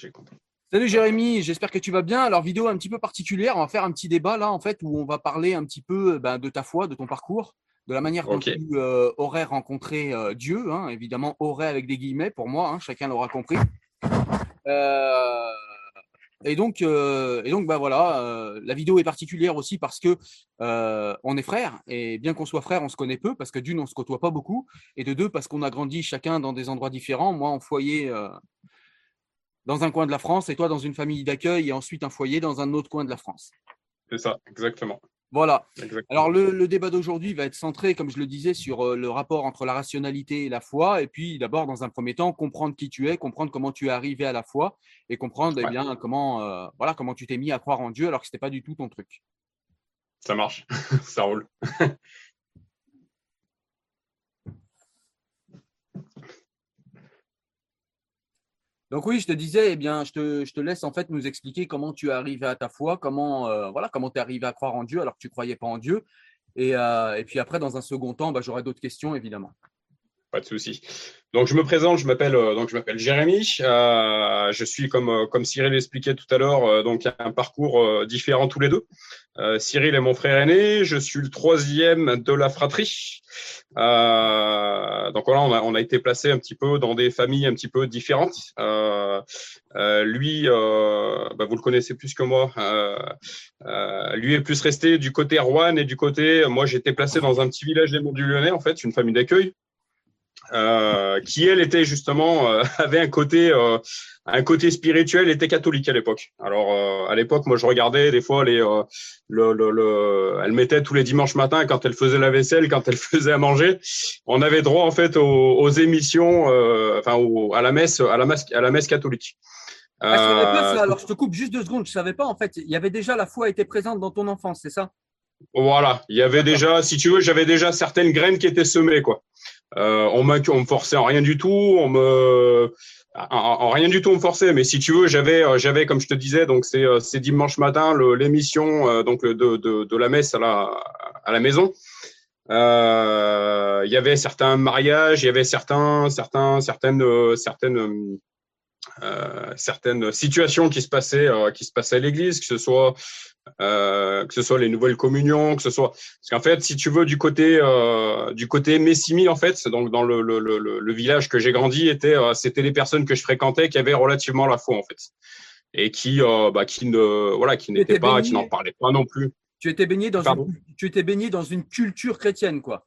j'ai compris. Salut Jérémy, j'espère que tu vas bien. Alors, vidéo un petit peu particulière, on va faire un petit débat là, en fait, où on va parler un petit peu ben, de ta foi, de ton parcours, de la manière dont tu euh, aurais rencontré euh, Dieu, hein, évidemment, aurait avec des guillemets pour moi, hein, chacun l'aura compris. Euh, et donc, et donc, bah voilà, la vidéo est particulière aussi parce que on est frères et bien qu'on soit frères, on se connaît peu parce que d'une, on se côtoie pas beaucoup et de deux, parce qu'on a grandi chacun dans des endroits différents. Moi, en foyer dans un coin de la France et toi dans une famille d'accueil et ensuite un foyer dans un autre coin de la France. C'est ça, exactement. Voilà. Alors le, débat d'aujourd'hui va être centré, comme je le disais, sur euh, le rapport entre la rationalité et la foi. Et puis d'abord, dans un premier temps, comprendre qui tu es, comprendre comment tu es arrivé à la foi et comprendre eh bien, comment, euh, voilà, comment tu t'es mis à croire en Dieu alors que ce n'était pas du tout ton truc. Ça marche, ça roule. Donc oui, je te disais, eh bien, je te, laisse en fait nous expliquer comment tu es arrivé à ta foi, comment euh, voilà, comment tu es arrivé à croire en Dieu alors que tu croyais pas en Dieu. Et, euh, puis après, dans un second temps, bah, j'aurai d'autres questions évidemment. Pas de souci. Donc je me présente, je m'appelle euh, donc je m'appelle Jérémy. Euh, je suis comme euh, comme Cyril l'expliquait tout à l'heure, euh, donc un parcours différent tous les deux. Cyril est mon frère aîné, je suis le troisième de la fratrie. donc voilà, on a, on a été placé un petit peu dans des familles un petit peu différentes. lui, bah, vous le connaissez plus que moi. lui est plus resté du côté Rouen et du côté, moi j'étais placé dans un petit village des Monts du Lyonnais en fait, une famille d'accueil. Euh, qui elle était justement euh, avait un côté euh, un côté spirituel était catholique à l'époque. Alors à l'époque moi je regardais des fois les le, le, le, elle mettait tous les dimanches matins quand elle faisait la vaisselle quand elle faisait à manger on avait droit en fait aux, aux émissions enfin à la messe à la messe à la messe catholique. Ah, alors je te coupe juste deux secondes je savais pas en fait il y avait déjà la foi était présente dans ton enfance c'est ça? Voilà, il y avait déjà, si tu veux, j'avais déjà certaines graines qui étaient semées, quoi. Euh, on, on me forçait en rien du tout, on me en, rien du tout on me forçait, mais si tu veux, j'avais, euh, j'avais comme je te disais, donc c'est, euh, c'est dimanche matin l'émission euh, donc de, de, de, la messe à la à la maison. Il y avait certains mariages, il y avait certains certains certaines certaines euh, certaines situations qui se passaient euh, qui se passaient à l'église, que ce soit euh, que ce soit les nouvelles communions, que ce soit parce qu'en fait, si tu veux du côté du côté Messimi en fait, donc dans le, le, le, le village que j'ai grandi, était c'était les personnes que je fréquentais qui avaient relativement la foi en fait et qui bah, qui ne voilà qui n'étaient pas qui n'en parlaient pas non plus. Tu étais baigné dans une, tu étais baigné dans une culture chrétienne quoi.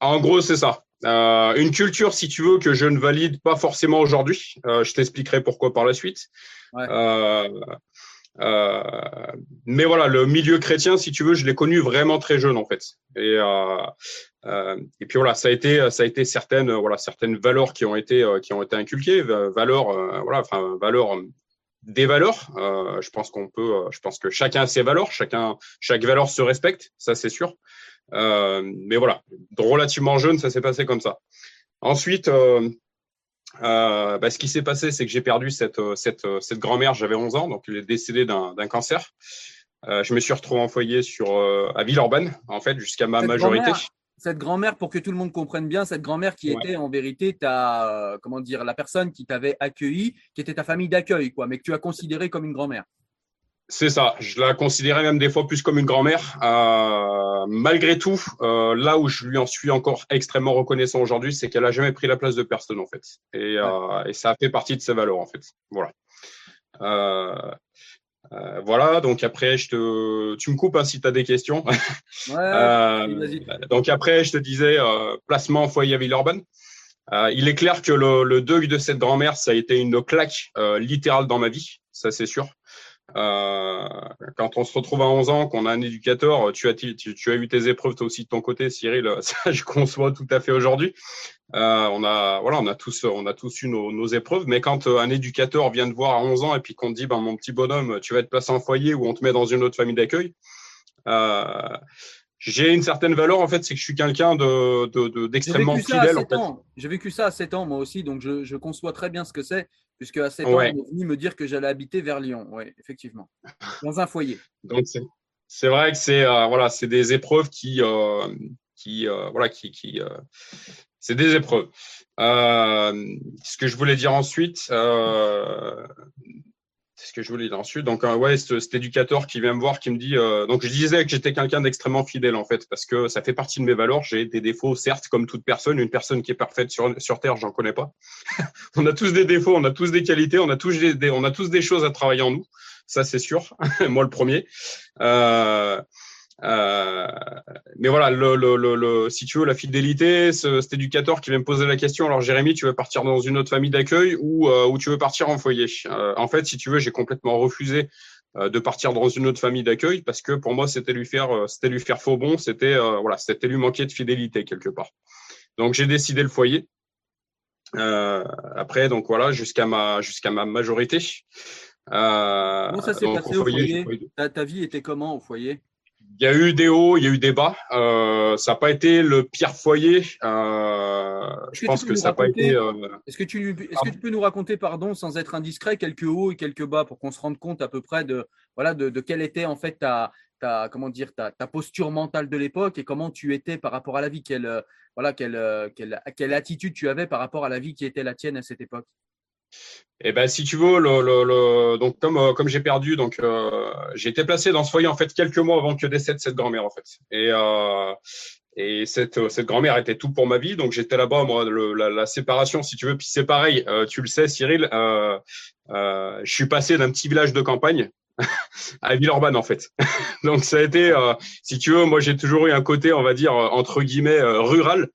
En gros, c'est ça. Euh, une culture, si tu veux, que je ne valide pas forcément aujourd'hui. Euh, je t'expliquerai pourquoi par la suite. Ouais. Euh, euh, mais voilà, le milieu chrétien, si tu veux, je l'ai connu vraiment très jeune en fait. Et, euh, euh, et puis voilà, ça a été, ça a été certaines, voilà, certaines valeurs qui ont été, qui ont été inculquées, valeurs, voilà, enfin valeurs, des valeurs. je pense qu'on peut, je pense que chacun a ses valeurs, chacun, chaque valeur se respecte, ça c'est sûr. Mais voilà, relativement jeune, ça s'est passé comme ça. Ensuite, euh, bah, ce qui s'est passé, c'est que j'ai perdu cette, euh, cette, euh, cette grand-mère, j'avais 11 ans, donc elle est décédée d'un cancer. Euh, je me suis retrouvé en foyer sur, euh, à Villeurbanne, en fait, jusqu'à ma majorité. cette grand-mère, pour que tout le monde comprenne bien, cette grand-mère qui était en vérité ta, comment dire, la personne qui t'avait accueilli, qui était ta famille d'accueil, quoi, mais que tu as considéré comme une grand-mère. C'est ça. Je la considérais même des fois plus comme une grand-mère. Euh, malgré tout, euh, là où je lui en suis encore extrêmement reconnaissant aujourd'hui, c'est qu'elle a jamais pris la place de personne en fait, et, euh, et, ça a fait partie de ses valeurs en fait. Voilà. Euh, euh, voilà. Donc après, je te, tu me coupes hein, si tu as des questions. Ouais, donc après, je te disais placement en foyer à Villeurbanne. il est clair que le, le, deuil de cette grand-mère, ça a été une claque littérale dans ma vie, ça c'est sûr. Euh, quand on se retrouve à 11 ans, qu'on a un éducateur, tu as, tu, tu, as eu tes épreuves toi aussi de ton côté, Cyril, ça je conçois tout à fait aujourd'hui. Euh, on a, voilà, on a tous, on a tous eu nos, nos épreuves, mais quand euh, un éducateur vient te voir à 11 ans et puis qu'on te dit, ben mon petit bonhomme, tu vas être placé en foyer ou on te met dans une autre famille d'accueil, euh, j'ai une certaine valeur en fait, c'est que je suis quelqu'un de d'extrêmement fidèle. J'ai vécu ça à 7 ans moi aussi, donc je, je conçois très bien ce que c'est puisque à 7 ans, on est venu me dire que j'allais habiter vers Lyon. Oui, effectivement, dans un foyer. Donc, c'est vrai que c'est euh, voilà, c'est des épreuves qui, euh, qui euh, voilà, qui, qui c'est des épreuves. ce que je voulais dire ensuite, c'est ce que je voulais dire ensuite. Donc, euh, ouais, cet, éducateur qui vient me voir, qui me dit. Euh, donc, je disais que j'étais quelqu'un d'extrêmement fidèle, en fait, parce que ça fait partie de mes valeurs. J'ai des défauts, certes, comme toute personne. Une personne qui est parfaite sur, sur Terre, j'en connais pas. on a tous des défauts, on a tous des qualités, on a tous des, on a tous des choses à travailler en nous. Ça, c'est sûr. Moi, le premier. Euh, euh, mais voilà, le, le, le, si tu veux, la fidélité, ce, cet éducateur qui vient me poser la question, alors Jérémy, tu veux partir dans une autre famille d'accueil ou, euh, ou tu veux partir en foyer? Euh, En fait, si tu veux, j'ai complètement refusé de partir dans une autre famille d'accueil parce que pour moi, c'était lui faire, c'était lui faire faux bon, c'était voilà, c'était lui manquer de fidélité quelque part. Donc j'ai décidé le foyer. après, donc voilà, jusqu'à ma jusqu'à ma majorité. comment ça s'est passé au foyer, ta vie était comment au foyer? Y a eu des hauts, il y a eu des bas. Euh, ça n'a pas été le pire foyer. Euh, je pense que ça n'a pas été. Euh, est-ce que, tu, est-ce que tu peux nous raconter, pardon, sans être indiscret, quelques hauts et quelques bas pour qu'on se rende compte à peu près de, voilà, de, de quelle était en fait ta, ta, comment dire, ta, ta posture mentale de l'époque et comment tu étais par rapport à la vie? Quelle, voilà, quelle, quelle, quelle attitude tu avais par rapport à la vie qui était la tienne à cette époque? Eh ben, si tu veux, donc comme euh, comme j'ai perdu, donc euh, j'ai été placé dans ce foyer en fait quelques mois avant que décède cette grand-mère en fait. Et euh, et cette cette grand-mère était tout pour ma vie, donc j'étais là-bas moi. la, séparation, si tu veux, puis c'est pareil. tu le sais, Cyril. je suis passé d'un petit village de campagne à Villeurbanne en fait. donc ça a été, si tu veux, moi j'ai toujours eu un côté, on va dire entre guillemets rural.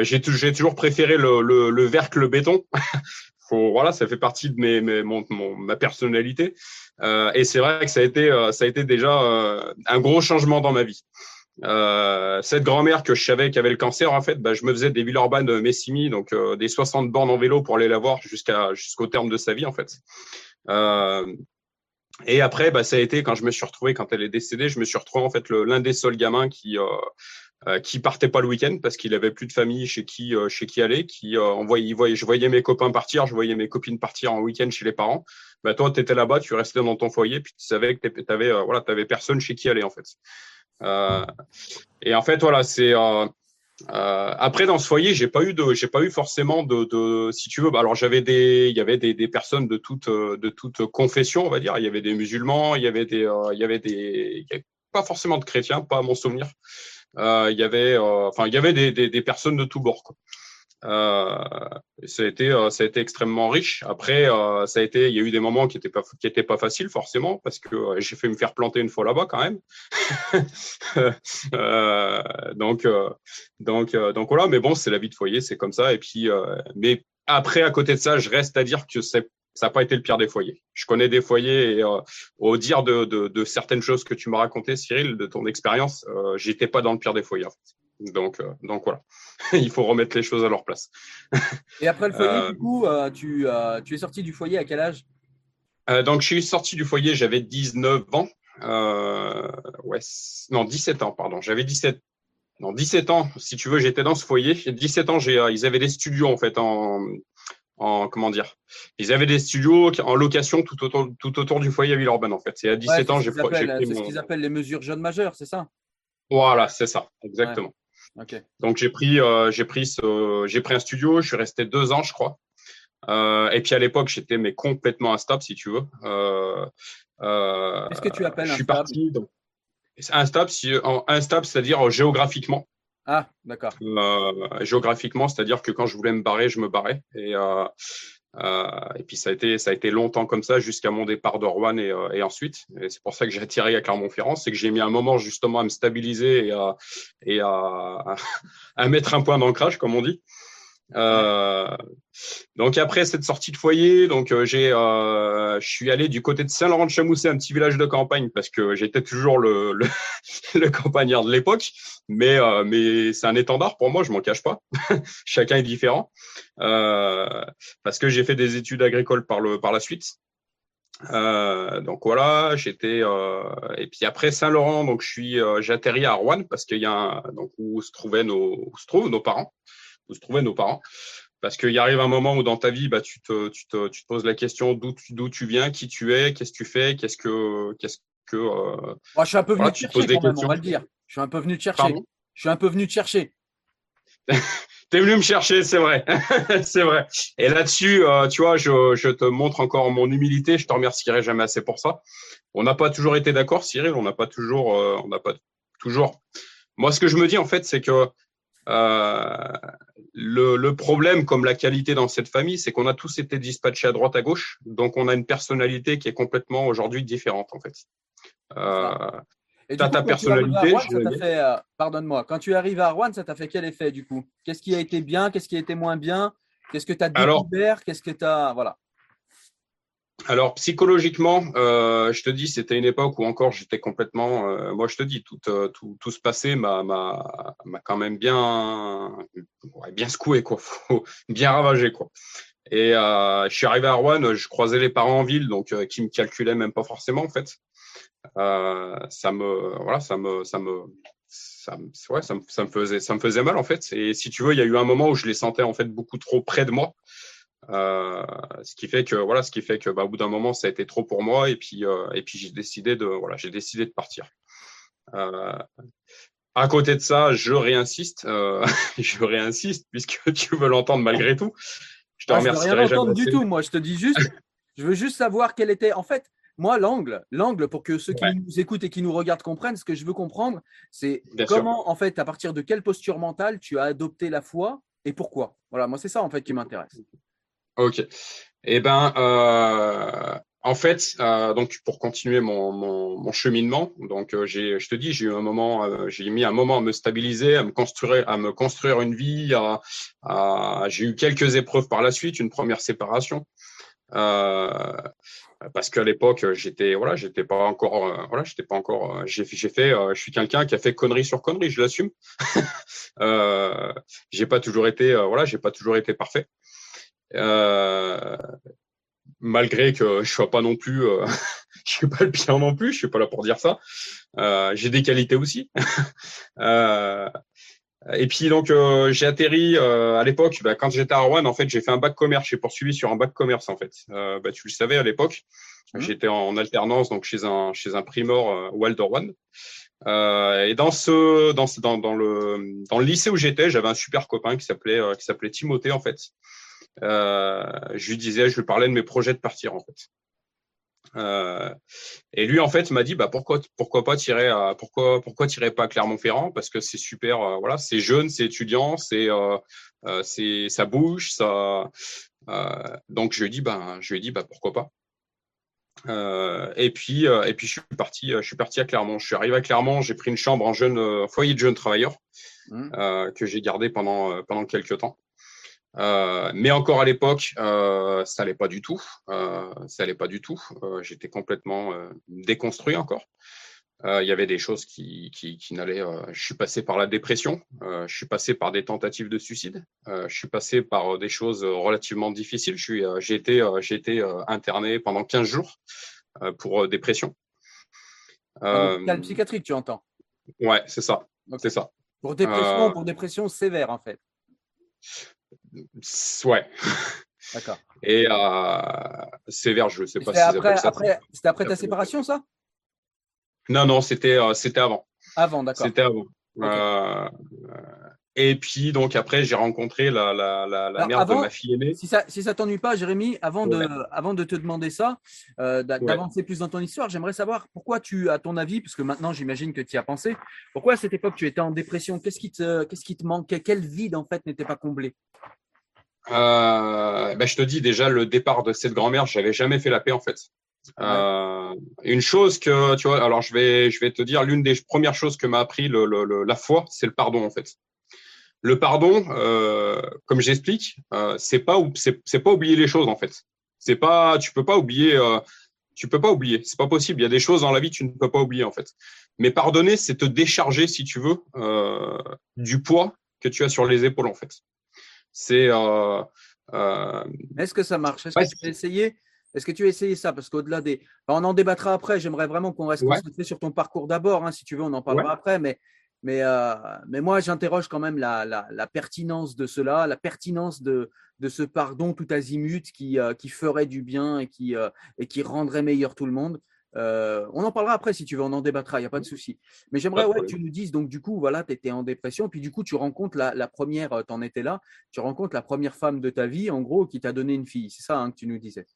j'ai toujours préféré le, le, le vert que le béton voilà, ça fait partie de mes, mes mon, ma personnalité. Euh, et c'est vrai que ça a été, euh, ça a été déjà euh, un gros changement dans ma vie. Euh, cette grand-mère que je savais qui avait le cancer, en fait, bah, je me faisais des villes urbaines de Messimi, donc euh, des 60 bornes en vélo pour aller la voir jusqu'à jusqu'au terme de sa vie, en fait. et après, bah, ça a été quand je me suis retrouvé, quand elle est décédée, je me suis retrouvé en fait l'un des seuls gamins qui euh, qui partait pas le week-end parce qu'il avait plus de famille chez qui euh, chez qui aller, qui euh, envoyait, voyait, je voyais mes copains partir, je voyais mes copines partir en week-end chez les parents. Bah toi, tu étais là-bas, tu restais dans ton foyer, puis tu savais que tu avais voilà, avais personne chez qui aller en fait. et en fait, voilà, c'est après dans ce foyer, j'ai pas eu de, j'ai pas eu forcément de, de si tu veux. Bah, alors j'avais des, il y avait des, des personnes de toute, de toute confession, on va dire. Il y avait des musulmans, il y avait des, il y avait des, pas forcément de chrétiens, pas à mon souvenir. Euh, il y avait, euh, enfin, il y avait des, des, des, personnes de tous bords. Quoi. Euh, ça a été, ça a été extrêmement riche. Après, ça a été, il y a eu des moments qui étaient pas, qui étaient pas faciles forcément parce que j'ai fait me faire planter une fois là-bas quand même. donc, donc, donc voilà. Mais bon, c'est la vie de foyer, c'est comme ça. Et puis, mais après, à côté de ça, je reste à dire que c'est ça n'a pas été le pire des foyers. Je connais des foyers et euh, au dire de, de, de, certaines choses que tu m'as racontées, Cyril, de ton expérience, euh, j'étais pas dans le pire des foyers. En fait. Donc, euh, donc voilà, il faut remettre les choses à leur place. et après le foyer, du coup, tu, tu es sorti du foyer à quel âge? Donc, je suis sorti du foyer, j'avais 19 ans. ouais, non, 17 ans, pardon. J'avais 17 non, 17 ans, si tu veux, j'étais dans ce foyer. 17 ans, j'ai, ils avaient des studios en fait en, en comment dire Ils avaient des studios en location tout autour, tout autour du foyer à Villeurbanne en fait. C'est à 17 ans j'ai pris C'est ce qu'ils appellent les mesures jeunes majeurs, c'est ça? Voilà, c'est ça, exactement. Donc j'ai pris euh, j'ai pris un studio, je suis resté deux ans je crois. Euh, et puis à l'époque j'étais mais complètement instable si tu veux. Euh, Qu'est-ce que tu appelles je suis instable? parti, donc, instable, si, instable c'est-à-dire géographiquement. Ah, d'accord. Euh, géographiquement, c'est-à-dire que quand je voulais me barrer, je me barrais. Et, euh, euh, et puis ça a été ça a été longtemps comme ça jusqu'à mon départ de Rouen et, et ensuite. Et c'est pour ça que j'ai attiré à Clermont-Ferrand, c'est que j'ai mis un moment justement à me stabiliser et à et à, à mettre un point d'ancrage, comme on dit. Euh, donc après cette sortie de foyer, donc euh, j'ai, euh, je suis allé du côté de Saint-Laurent-de-Chamousset, un petit village de campagne, parce que j'étais toujours le, le, le, campagnard de l'époque, mais euh, mais c'est un étendard pour moi, je m'en cache pas. Chacun est différent, parce que j'ai fait des études agricoles par le par la suite. donc voilà, j'étais et puis après Saint-Laurent, donc je suis j'atterris à Rouen parce qu'il y a un, donc où se trouvaient nos où se trouvent nos parents se trouvaient nos parents. Parce qu'il arrive un moment où dans ta vie, bah, tu, te, tu, te, tu te poses la question d'où tu, d'où tu viens, qui tu es, qu'est-ce que tu fais, qu'est-ce que. Qu'est-ce que euh, Moi, je suis un peu venu te chercher, quand même, on va le dire. Je suis un peu venu te chercher. je suis un peu venu te chercher. T'es venu me chercher, c'est vrai, c'est vrai. Et là-dessus, euh, tu vois, je, je, te montre encore mon humilité. Je te remercierai jamais assez pour ça. On n'a pas toujours été d'accord, Cyril. On n'a pas toujours, euh, on n'a pas toujours. Moi, ce que je me dis en fait, c'est que le, le, problème, comme la qualité dans cette famille, c'est qu'on a tous été dispatchés à droite à gauche, donc on a une personnalité qui est complètement aujourd'hui différente en fait. Euh, et ta personnalité. Euh, pardonne-moi, quand tu arrives à Rouen, ça t'a fait quel effet du coup? Qu'est-ce qui a été bien? Qu'est-ce qui a été moins bien? Qu'est-ce que tu as découvert? Qu'est-ce que tu as. Voilà. Alors psychologiquement, euh, je te dis, c'était une époque où encore j'étais complètement. Euh, moi, je te dis, tout, tout, tout ce passé m'a, m'a, m'a quand même bien, bien secoué, quoi. bien ravagé, quoi. Et je suis arrivé à Rouen, je croisais les parents en ville, donc qui me calculaient même pas forcément en fait. Euh, ça me, voilà, ça me, ça me, ça ouais, ça me, ça me, faisait, ça me faisait mal en fait. Et si tu veux, il y a eu un moment où je les sentais en fait beaucoup trop près de moi. Euh, ce qui fait que voilà, ce qui fait que bah, au bout d'un moment, ça a été trop pour moi et puis euh, et puis j'ai décidé de voilà, j'ai décidé de partir. Euh, à côté de ça, je réinsiste, je réinsiste puisque tu veux l'entendre malgré tout. Je te ah, remercie. Je veux rien entendre du tout, moi. Je te dis juste, je veux juste savoir quel était. En fait, moi, l'angle, l'angle pour que ceux qui nous écoutent et qui nous regardent comprennent, ce que je veux comprendre, c'est comment, en fait, à partir de quelle posture mentale tu as adopté la foi et pourquoi. Voilà, moi, c'est ça, en fait, qui m'intéresse. Ok. Eh ben, euh, en fait, euh, donc pour continuer mon, cheminement, donc euh, j'ai, je te dis, j'ai eu un moment, j'ai mis un moment à me stabiliser, à me construire, à me construire une vie. j'ai eu quelques épreuves par la suite, une première séparation. Euh, parce qu'à l'époque j'étais voilà j'étais pas encore euh, voilà j'étais pas encore euh, j'ai j'ai fait euh, je suis quelqu'un qui a fait connerie sur connerie je l'assume euh, j'ai pas toujours été voilà j'ai pas toujours été parfait malgré que je sois pas non plus je suis pas le pire non plus je suis pas là pour dire ça j'ai des qualités aussi Et puis donc euh, j'ai atterri euh, à l'époque, bah, quand j'étais à Rouen, en fait j'ai fait un bac commerce, j'ai poursuivi sur un bac commerce en fait. Euh, bah, tu le savais à l'époque, mmh. j'étais en alternance donc chez un chez un primor euh, Walder One. et dans ce dans, dans dans le dans le lycée où j'étais, j'avais un super copain qui s'appelait qui s'appelait Timothée en fait. Je lui disais, je lui parlais de mes projets de partir en fait. Euh, et lui, en fait, m'a dit, bah pourquoi, pourquoi pas tirer, à, pourquoi, pourquoi tirer pas à Clermont-Ferrand? Parce que c'est super, euh, voilà, c'est jeune, c'est étudiant, c'est, euh, euh c'est, ça bouge, ça. donc je lui ai dit, bah, je lui dit, bah pourquoi pas. et puis, et puis je suis parti, je suis parti à Clermont. Je suis arrivé à Clermont, j'ai pris une chambre en jeune foyer de jeunes travailleurs mmh. que j'ai gardé pendant pendant quelques temps. Euh, mais encore à l'époque, euh, ça allait pas du tout. Euh, ça allait pas du tout. J'étais complètement déconstruit encore. Il y avait des choses qui, qui, qui n'allaient. je suis passé par la dépression. je suis passé par des tentatives de suicide. je suis passé par des choses relativement difficiles. J'ai été, interné pendant 15 jours pour dépression. Euh, psychiatrique, tu entends? Ouais, c'est ça. C'est ça. Pour dépression, pour dépression sévère en fait. Ouais. D'accord. Et euh, sévère, je ne sais pas si après, ça. Après, c'était après ta séparation, ça? Non, non, c'était euh, c'était avant. Avant, d'accord. C'était avant. Euh, et puis, donc, après, j'ai rencontré la, la, la, mère de ma fille aînée. Si ça ne si ça t'ennuie pas, Jérémy, avant, de, avant de te demander ça, euh, d'avancer plus dans ton histoire, j'aimerais savoir pourquoi tu, à ton avis, puisque maintenant j'imagine que tu y as pensé, pourquoi à cette époque tu étais en dépression? Qu'est-ce qui, te, qu'est-ce qui te manquait? Quel vide, en fait, n'était pas comblé euh, ben, je te dis déjà le départ de cette grand-mère, j'avais jamais fait la paix en fait. Euh, une chose que tu vois, alors je vais je vais te dire l'une des premières choses que m'a appris le, le, la foi, c'est le pardon en fait. Le pardon, euh, comme j'explique, euh, c'est pas c'est pas oublier les choses en fait. C'est pas tu peux pas oublier euh, tu peux pas oublier, c'est pas possible. Il y a des choses dans la vie que tu ne peux pas oublier en fait. Mais pardonner, c'est te décharger si tu veux euh, du poids que tu as sur les épaules en fait. C'est. Euh, euh, Est-ce que ça marche? Est-ce que tu as essayé est-ce que tu as essayé ça? Parce qu'au-delà des. on en débattra après. J'aimerais vraiment qu'on reste concentré sur ton parcours d'abord. Hein, si tu veux, on en parlera après. Mais, mais, euh, mais moi, j'interroge quand même la, la, pertinence de cela, la pertinence de, de ce pardon tout azimut qui, qui ferait du bien et qui, et qui rendrait meilleur tout le monde. on en parlera après si tu veux, on en débattra, il n'y a pas de souci. Mais j'aimerais ouais, que tu nous dises, donc du coup, voilà, tu étais en dépression, puis du coup, tu rencontres la, première, tu en étais là, tu rencontres la première femme de ta vie, en gros, qui t'a donné une fille. C'est ça hein, que tu nous disais?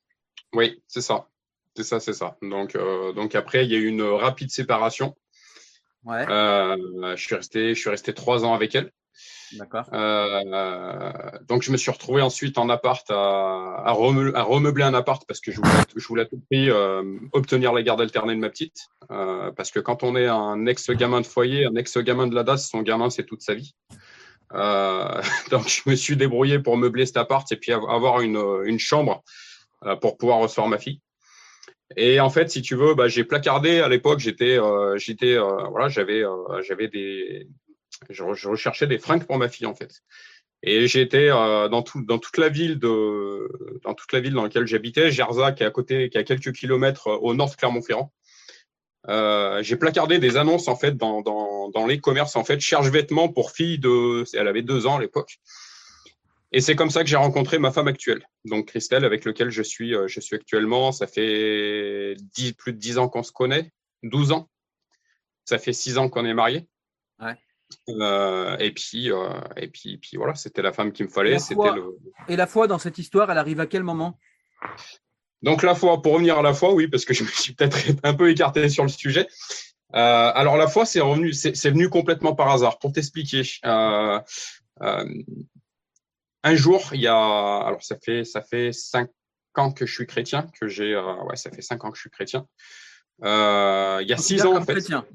Oui, c'est ça. C'est ça, c'est ça. Donc, donc après, il y a eu une rapide séparation. Ouais. je, suis resté, je suis resté trois ans avec elle. D'accord. Euh, donc, je me suis retrouvé ensuite en appart à, à, remeubler un appart parce que je voulais, je voulais à tout prix euh, obtenir la garde alternée de ma petite. Euh, parce que quand on est un ex-gamin de foyer, un ex-gamin de la DAS, son gamin, c'est toute sa vie. donc, je me suis débrouillé pour meubler cet appart et puis avoir une, une chambre pour pouvoir recevoir ma fille. Et en fait, si tu veux, bah, j'ai placardé à l'époque. J'étais, j'étais, voilà, j'avais, j'avais des, je, recherchais des fringues pour ma fille en fait. Et j'étais euh, dans, tout, dans toute la ville de, dans toute la ville dans laquelle j'habitais, Gerza, qui est à côté, qui est à quelques kilomètres euh, au nord de Clermont-Ferrand. Euh, j'ai placardé des annonces en fait dans, dans, dans les commerces en fait, cherche vêtements pour fille de, elle avait deux ans à l'époque. Et c'est comme ça que j'ai rencontré ma femme actuelle, donc Christelle, avec laquelle je suis, je suis actuellement. Ça fait 10, plus de 10 ans qu'on se connaît, 12 ans. Ça fait 6 ans qu'on est mariés. Ouais. Euh, et puis, euh, et puis, puis voilà, c'était la femme qu'il me fallait. Et la foi dans cette histoire, elle arrive à quel moment? Donc la foi, pour revenir à la foi, oui, parce que je me suis peut-être un peu écarté sur le sujet. Euh, alors la foi, c'est venu complètement par hasard. Pour t'expliquer, un jour, il y a, alors ça fait ça fait cinq ans que je suis chrétien, que j'ai, ouais, ça fait cinq ans que je suis chrétien. il y a six ans en fait. Chrétien.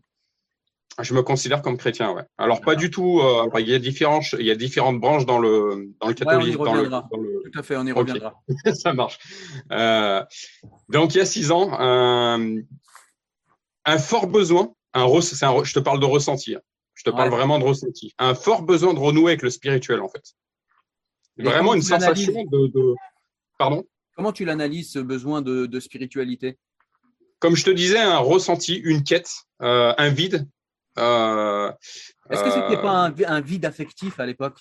Je me considère comme chrétien, ouais. Alors pas du tout. Euh, il y a différentes, il y a différentes branches dans le dans le catholique. Tout à fait, on y reviendra. Ça marche. Euh, donc il y a six ans, un, un fort besoin, un, un, je te parle de ressenti. Hein. Je te parle vraiment de ressenti. Un fort besoin de renouer avec le spirituel, en fait. Vraiment une sensation de, de, Pardon? Comment tu l'analyses ce besoin de, de, spiritualité? Comme je te disais, un ressenti, une quête, euh, un vide euh, Est-ce que c'était pas euh, un, vide affectif à l'époque?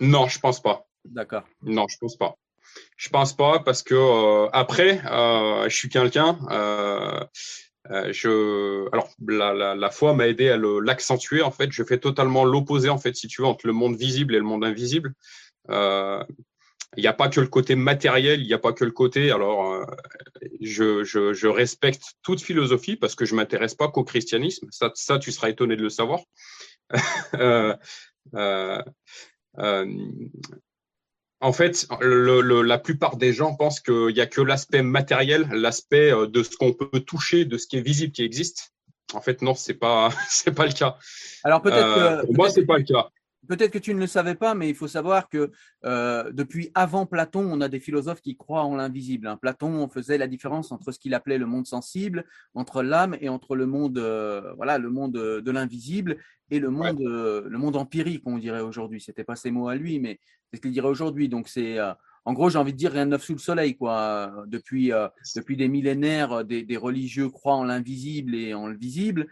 Non, je pense pas. D'accord. Non, je pense pas. Je pense pas parce que euh, après, je suis quelqu'un. Je, alors la, la, foi m'a aidé à l'accentuer. En fait, je fais totalement l'opposé en fait, si tu veux, entre le monde visible et le monde invisible. Il n'y a pas que le côté matériel, il n'y a pas que le côté. Alors, euh, je, je, je, respecte toute philosophie parce que je m'intéresse pas qu'au christianisme. Ça, ça, tu seras étonné de le savoir. euh, euh, euh, en fait, le, le, la plupart des gens pensent qu'il n'y a que l'aspect matériel, l'aspect euh, de ce qu'on peut toucher, de ce qui est visible, qui existe. En fait, non, c'est pas, c'est pas le cas. Alors peut-être. pour moi, c'est pas le cas. Peut-être que tu ne le savais pas, mais il faut savoir que euh, depuis avant Platon, on a des philosophes qui croient en l'invisible. Hein. Platon faisait la différence entre ce qu'il appelait le monde sensible, entre l'âme et entre le monde, euh, voilà, le monde de l'invisible et le monde, euh, le monde empirique, on dirait aujourd'hui. C'était pas ces mots à lui, mais c'est ce qu'il dirait aujourd'hui. Donc c'est en gros, j'ai envie de dire rien de neuf sous le soleil, quoi. Depuis, depuis des millénaires, des, des religieux croient en l'invisible et en le visible.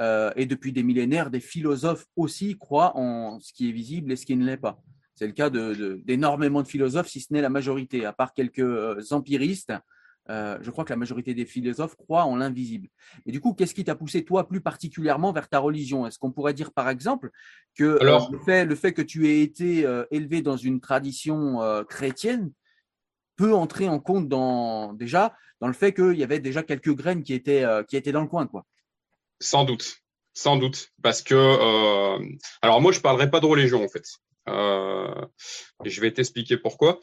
Euh, et depuis des millénaires, des philosophes aussi croient en ce qui est visible et ce qui ne l'est pas. C'est le cas d'énormément de, philosophes, si ce n'est la majorité, à part quelques euh, empiristes. Euh, je crois que la majorité des philosophes croient en l'invisible. Et du coup, qu'est-ce qui t'a poussé, toi, plus particulièrement vers ta religion? Est-ce qu'on pourrait dire, par exemple, que le, fait, le, fait, que tu aies été élevé dans une tradition chrétienne peut entrer en compte dans, déjà dans le fait qu'il y avait déjà quelques graines qui étaient, qui étaient dans le coin quoi? Sans doute, sans doute, parce que euh, alors moi je parlerai pas de religion en fait. Euh, et je vais t'expliquer pourquoi.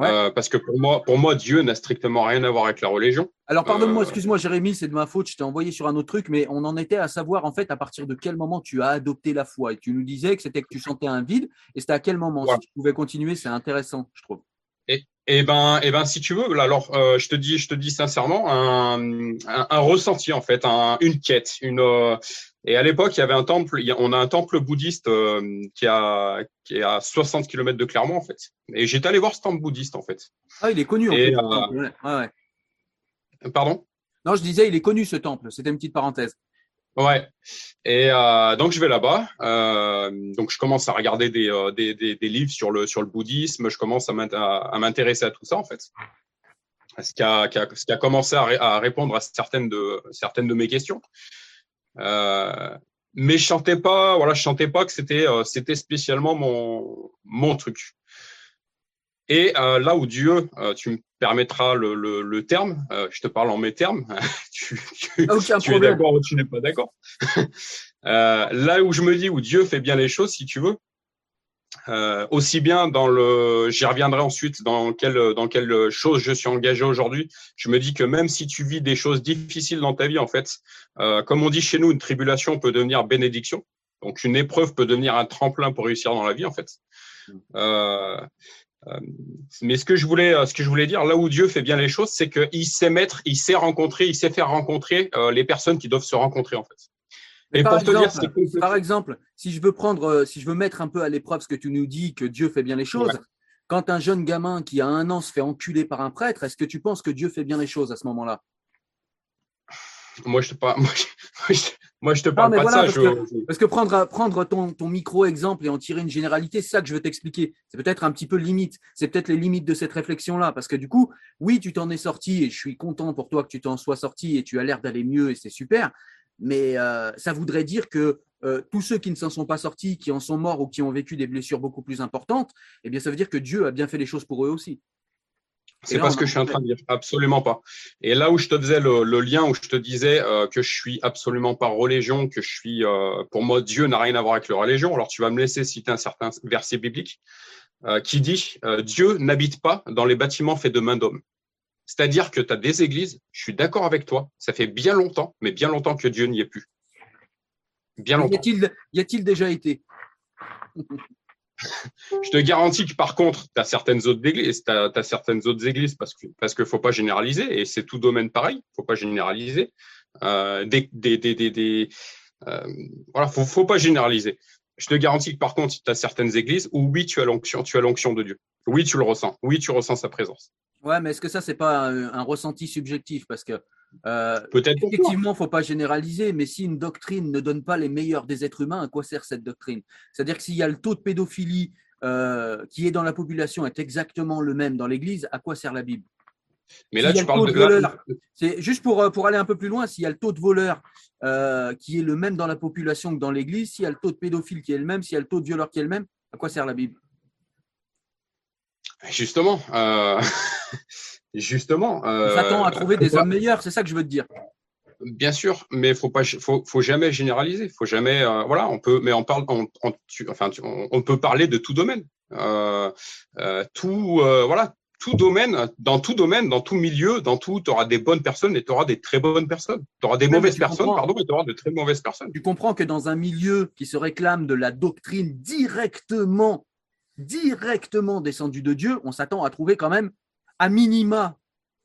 Euh, parce que pour moi, pour moi, Dieu n'a strictement rien à voir avec la religion. Alors pardonne-moi, excuse-moi, Jérémy, c'est de ma faute. Je t'ai envoyé sur un autre truc, mais on en était à savoir en fait à partir de quel moment tu as adopté la foi. Et tu nous disais que c'était que tu sentais un vide. Et c'était à quel moment? Si tu pouvais continuer, c'est intéressant, je trouve. Eh ben, eh ben, si tu veux, alors euh, je te dis, je te dis sincèrement, un, un, ressenti en fait, un, une quête, une. Euh, et à l'époque, il y avait un temple. on a un temple bouddhiste euh, qui a qui est à 60 km de Clermont en fait. Et j'étais allé voir ce temple bouddhiste en fait. Ah, il est connu. En fait, ouais, ouais. Pardon? Non, je disais, il est connu ce temple. C'était une petite parenthèse. Ouais. Et euh, donc je vais là-bas. Euh, donc je commence à regarder des, euh, des, des, des, livres sur le sur le bouddhisme. Je commence à m'intéresser à tout ça en fait. ce qui a, ce qui a commencé à, répondre à certaines de, certaines de mes questions. Euh, mais je chantais pas, voilà, je chantais pas que c'était, euh, c'était spécialement mon, mon truc. Et euh, là où Dieu, tu me permettras le, le, le terme, euh, je te parle en mes termes, tu, tu, tu es d'accord ou tu n'es pas d'accord. là où je me dis où Dieu fait bien les choses, si tu veux, euh, aussi bien dans le, j'y reviendrai ensuite dans quelle dans quelle chose je suis engagé aujourd'hui. Je me dis que même si tu vis des choses difficiles dans ta vie, en fait, euh, comme on dit chez nous, une tribulation peut devenir bénédiction. Donc une épreuve peut devenir un tremplin pour réussir dans la vie, en fait. Euh, euh mais ce que je voulais, ce que je voulais dire, là où Dieu fait bien les choses, c'est qu'il sait mettre, il sait rencontrer, il sait faire rencontrer euh, les personnes qui doivent se rencontrer, en fait. Par, exemple, par exemple, si je veux prendre, euh, si je veux mettre un peu à l'épreuve ce que tu nous dis que Dieu fait bien les choses, quand un jeune gamin qui a un an se fait enculer par un prêtre, est-ce que tu penses que Dieu fait bien les choses à ce moment-là? Moi, je parle, moi, je, te parle pas de ça. Parce, que, prendre, prendre ton, ton micro-exemple et en tirer une généralité, c'est ça que je veux t'expliquer. C'est peut-être un petit peu limite. C'est peut-être les limites de cette réflexion-là. Parce que du coup, oui, tu t'en es sorti et je suis content pour toi que tu t'en sois sorti et tu as l'air d'aller mieux et c'est super mais euh, ça voudrait dire que euh, tous ceux qui ne s'en sont pas sortis, qui en sont morts ou qui ont vécu des blessures beaucoup plus importantes, eh bien, ça veut dire que Dieu a bien fait les choses pour eux aussi. C'est pas ce que je suis en train de dire, absolument pas. Et là où je te faisais le, lien, où je te disais euh, que je suis absolument pas religion, que je suis, pour moi, Dieu n'a rien à voir avec la religion. Alors tu vas me laisser citer un certain verset biblique qui dit Dieu n'habite pas dans les bâtiments faits de main d'homme. C'est-à-dire que tu as des églises, je suis d'accord avec toi, ça fait bien longtemps, mais bien longtemps que Dieu n'y est plus. Bien longtemps. Y a-t-il déjà été? Je te garantis que par contre, tu as certaines autres églises, tu as, certaines autres églises parce que parce que faut pas généraliser et c'est tout domaine pareil, faut pas généraliser. Euh, des, euh, voilà, faut, pas généraliser. Je te garantis que par contre, tu as certaines églises où oui, tu as l'onction, tu as l'onction de Dieu. Oui, tu le ressens. Oui, tu ressens sa présence. Ouais, mais est-ce que ça, c'est pas un, ressenti subjectif? Parce que euh, Peut-être effectivement, faut pas généraliser, mais si une doctrine ne donne pas les meilleurs des êtres humains, à quoi sert cette doctrine? C'est-à-dire que s'il y a le taux de pédophilie euh, qui est dans la population est exactement le même dans l'Église, à quoi sert la Bible? Mais là, tu parles de. C'est juste pour, euh, pour aller un peu plus loin, s'il y a le taux de voleurs qui est le même dans la population que dans l'Église, s'il y a le taux de pédophiles qui est le même, s'il y a le taux de violeurs qui est le même, à quoi sert la Bible? Justement, euh, justement. Euh, on s'attend à trouver des hommes meilleurs, c'est ça que je veux te dire. Bien sûr, mais faut pas, faut, faut jamais généraliser. Faut jamais, euh, voilà, on peut, mais on parle, on, enfin, on, peut parler de tout domaine, euh, euh, tout, voilà, tout domaine, dans tout domaine, dans tout milieu, dans tout, tu auras des bonnes personnes et tu auras des très bonnes personnes. Tu auras des mauvaises personnes, pardon, mais tu auras de très mauvaises personnes. Tu comprends que dans un milieu qui se réclame de la doctrine directement directement descendu de Dieu, on s'attend à trouver quand même à minima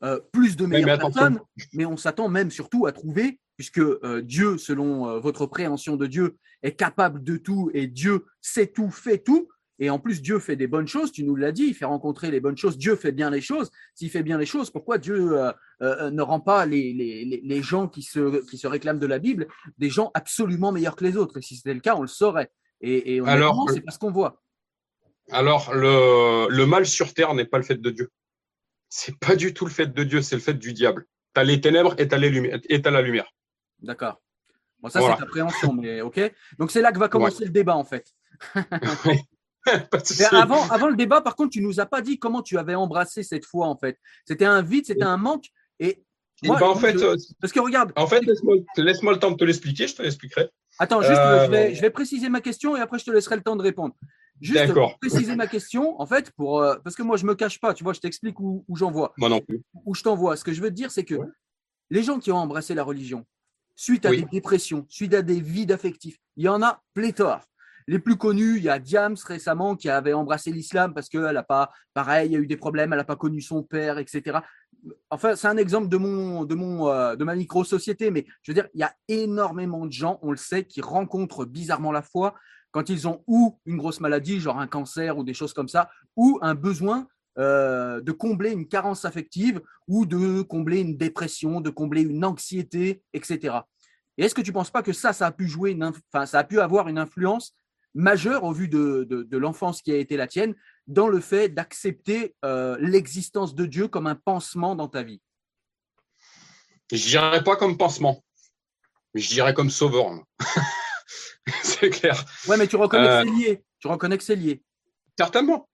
euh, plus de meilleures personnes, mais on s'attend même surtout à trouver, puisque euh, Dieu, selon euh, votre préhension de Dieu, est capable de tout et Dieu sait tout, fait tout. Et en plus, Dieu fait des bonnes choses, tu nous l'as dit, il fait rencontrer les bonnes choses, Dieu fait bien les choses. S'il fait bien les choses, pourquoi Dieu ne rend pas les, les, les, gens qui se, qui se réclament de la Bible des gens absolument meilleurs que les autres? Et si c'était le cas, on le saurait. Et, et Alors, c'est parce qu'on voit. Alors, le, mal sur terre n'est pas le fait de Dieu. C'est pas du tout le fait de Dieu, c'est le fait du diable. Tu as les ténèbres et tu as, la lumière. D'accord. Bon, ça, c'est ta préhension, mais OK. Donc, c'est là que va commencer le débat, en fait. avant, avant le débat, par contre, tu nous as pas dit comment tu avais embrassé cette fois, en fait. C'était un vide, c'était un manque. Et bah, en fait, euh, parce que regarde. En fait, laisse-moi le temps de te l'expliquer, je te l'expliquerai. Attends, juste, je, vais, euh, je vais préciser ma question et après, je te laisserai le temps de répondre. Juste pour préciser ma question, en fait, pour, euh, parce que moi, je me cache pas, tu vois, je t'explique où, où j'envoie. Moi non plus. Où je t'envoie. Ce que je veux te dire, c'est que les gens qui ont embrassé la religion, suite à des dépressions, suite à des vides affectifs, il y en a pléthore. Les plus connus, il y a Diams récemment qui avait embrassé l'islam parce qu'elle n'a pas, pareil, il y a eu des problèmes, elle n'a pas connu son père, etc. Enfin, c'est un exemple de mon, de mon, euh, de ma micro-société, mais je veux dire, il y a énormément de gens, on le sait, qui rencontrent bizarrement la foi quand ils ont ou une grosse maladie, genre un cancer ou des choses comme ça, ou un besoin euh, de combler une carence affective ou de combler une dépression, de combler une anxiété, etc. Et est-ce que tu ne penses pas que ça, ça a pu jouer, une ça a pu avoir une influence majeur au vu de, l'enfance qui a été la tienne dans le fait d'accepter euh, l'existence de Dieu comme un pansement dans ta vie? Je dirais pas comme pansement, je dirais comme sauveur. c'est clair. Ouais, mais tu reconnais que c'est lié. Tu reconnais que c'est lié. Certainement.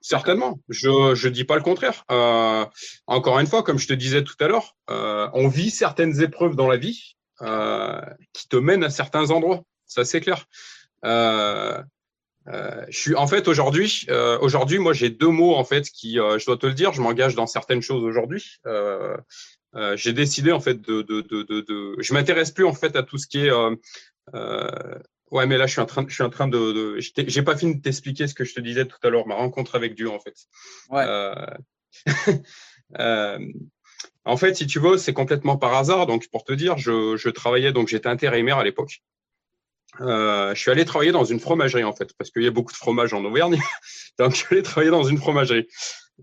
Certainement. Je ne dis pas le contraire. Euh, encore une fois, comme je te disais tout à l'heure, euh, on vit certaines épreuves dans la vie euh, qui te mènent à certains endroits. Ça, c'est clair. je suis en fait aujourd'hui, aujourd'hui, moi, j'ai deux mots en fait qui, je dois te le dire, je m'engage dans certaines choses aujourd'hui. J'ai décidé en fait de, de, de, de, de je m'intéresse plus en fait à tout ce qui est Ouais, mais là, je suis en train, je suis en train de, de j'ai pas fini de t'expliquer ce que je te disais tout à l'heure, ma rencontre avec Dieu, en fait. Ouais. Euh, euh, en fait, si tu veux, c'est complètement par hasard. Donc, pour te dire, je, je travaillais, donc j'étais intérimaire à l'époque. Euh, je suis allé travailler dans une fromagerie, en fait, parce qu'il y a beaucoup de fromage en Auvergne. donc, je suis allé travailler dans une fromagerie.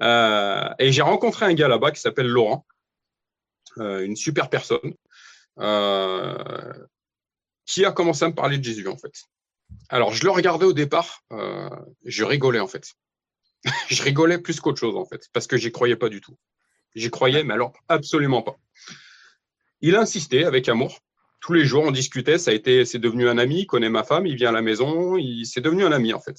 Euh, et j'ai rencontré un gars là-bas qui s'appelle Laurent, euh, une super personne. Euh, qui a commencé à me parler de Jésus, en fait. Alors, je le regardais au départ, euh, je rigolais, en fait. je rigolais plus qu'autre chose, en fait, parce que j'y croyais pas du tout. J'y croyais, mais alors absolument pas. Il a insisté avec amour. Tous les jours, on discutait. Ça a été, c'est devenu un ami. Il connaît ma femme. Il vient à la maison. Il, c'est devenu un ami en fait.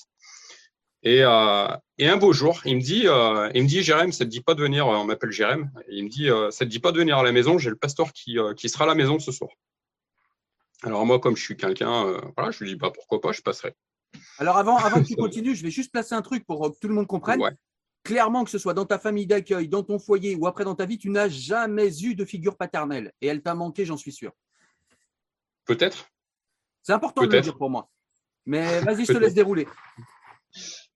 Et, euh, et un beau jour, il me dit, euh, il me dit, Jérém, ça te dit pas de venir. On m'appelle Jérém. Il me dit, euh, ça te dit pas de venir à la maison. J'ai le pasteur qui, euh, qui sera à la maison ce soir. Alors moi, comme je suis quelqu'un, euh, voilà, je lui dis bah, pourquoi pas, je passerai. Alors avant, avant que tu continues, je vais juste placer un truc pour que tout le monde comprenne. Clairement, que ce soit dans ta famille d'accueil, dans ton foyer ou après dans ta vie, tu n'as jamais eu de figure paternelle. Et elle t'a manqué, j'en suis sûr. Peut-être. C'est important de le dire pour moi. Mais vas-y, je te laisse dérouler.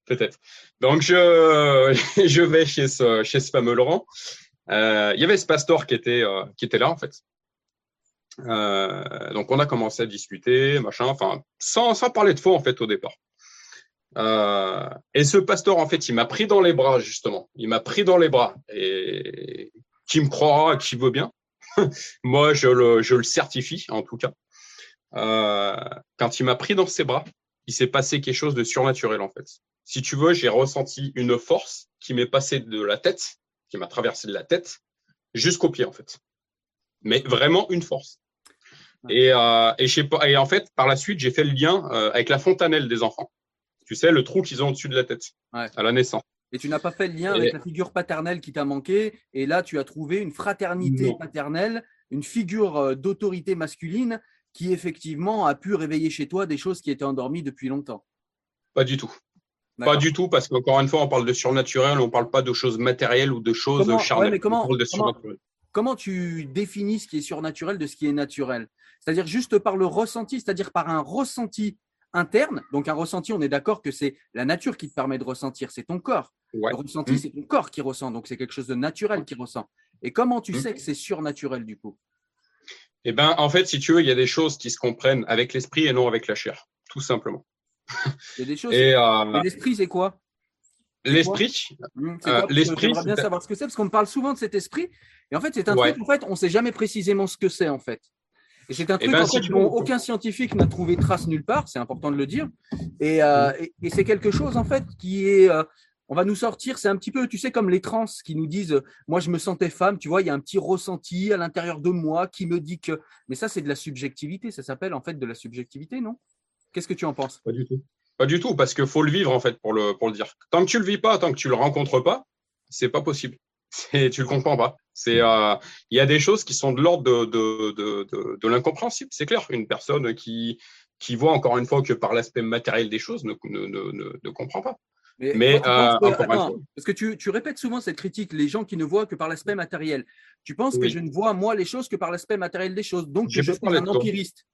Peut-être. Donc, je, je vais chez ce, chez ce fameux Laurent. Euh, il y avait ce pasteur qui était, euh, qui était là, en fait. Euh, donc on a commencé à discuter, machin, enfin sans, sans parler de faux en fait au départ. Et ce pasteur en fait, il m'a pris dans les bras justement. Il m'a pris dans les bras et qui me croira, qui veut bien? Moi, je le, je le certifie en tout cas. Quand il m'a pris dans ses bras, il s'est passé quelque chose de surnaturel en fait. Si tu veux, j'ai ressenti une force qui m'est passée de la tête, qui m'a traversé de la tête jusqu'au pied en fait. Mais vraiment une force. Et, euh, et en fait, par la suite, j'ai fait le lien euh, avec la fontanelle des enfants. Tu sais, le trou qu'ils ont au-dessus de la tête à la naissance. Et tu n'as pas fait le lien avec la figure paternelle qui t'a manqué. Et là, tu as trouvé une fraternité paternelle, une figure euh, d'autorité masculine qui effectivement a pu réveiller chez toi des choses qui étaient endormies depuis longtemps. Pas du tout. Pas du tout, parce qu'encore une fois, on parle de surnaturel, on ne parle pas de choses matérielles ou de choses charnelles. mais comment, comment tu définis ce qui est surnaturel de ce qui est naturel? C'est-à-dire juste par le ressenti, c'est-à-dire par un ressenti interne. Donc un ressenti, on est d'accord que c'est la nature qui te permet de ressentir, c'est ton corps. Le ressenti, mmh. c'est ton corps qui ressent, donc c'est quelque chose de naturel qui ressent. Et comment tu mmh. sais que c'est surnaturel du coup? Eh bien, en fait, si tu veux, il y a des choses qui se comprennent avec l'esprit et non avec la chair, tout simplement. Il y a des choses. Et, euh, l'esprit, c'est quoi? L'esprit, mmh, euh, l'esprit. J'aimerais bien savoir ce que c'est parce qu'on me parle souvent de cet esprit. Et en fait, c'est un truc. En fait, on ne sait jamais précisément ce que c'est en fait. Et c'est un eh truc ben, dont aucun scientifique n'a trouvé trace nulle part, c'est important de le dire. Et, euh, mm. c'est quelque chose en fait qui est, euh, on va nous sortir, c'est un petit peu, tu sais, comme les trans qui nous disent, moi je me sentais femme, tu vois, il y a un petit ressenti à l'intérieur de moi qui me dit que, mais ça c'est de la subjectivité, ça s'appelle en fait de la subjectivité, non? Qu'est-ce que tu en penses? Pas du tout. Pas du tout, parce qu'il faut le vivre en fait pour le, pour le dire. Tant que tu le vis pas, tant que tu le rencontres pas, c'est pas possible. Tu le comprends pas. C'est, euh, il y a des choses qui sont de l'ordre de, de, de, de, l'incompréhensible. C'est clair. Une personne qui, qui voit encore une fois que par l'aspect matériel des choses ne, ne, ne, ne comprend pas. Mais, euh, parce que tu, tu, répètes souvent cette critique, les gens qui ne voient que par l'aspect matériel. Tu penses que je ne vois moi les choses que par l'aspect matériel des choses, donc je suis un empiriste.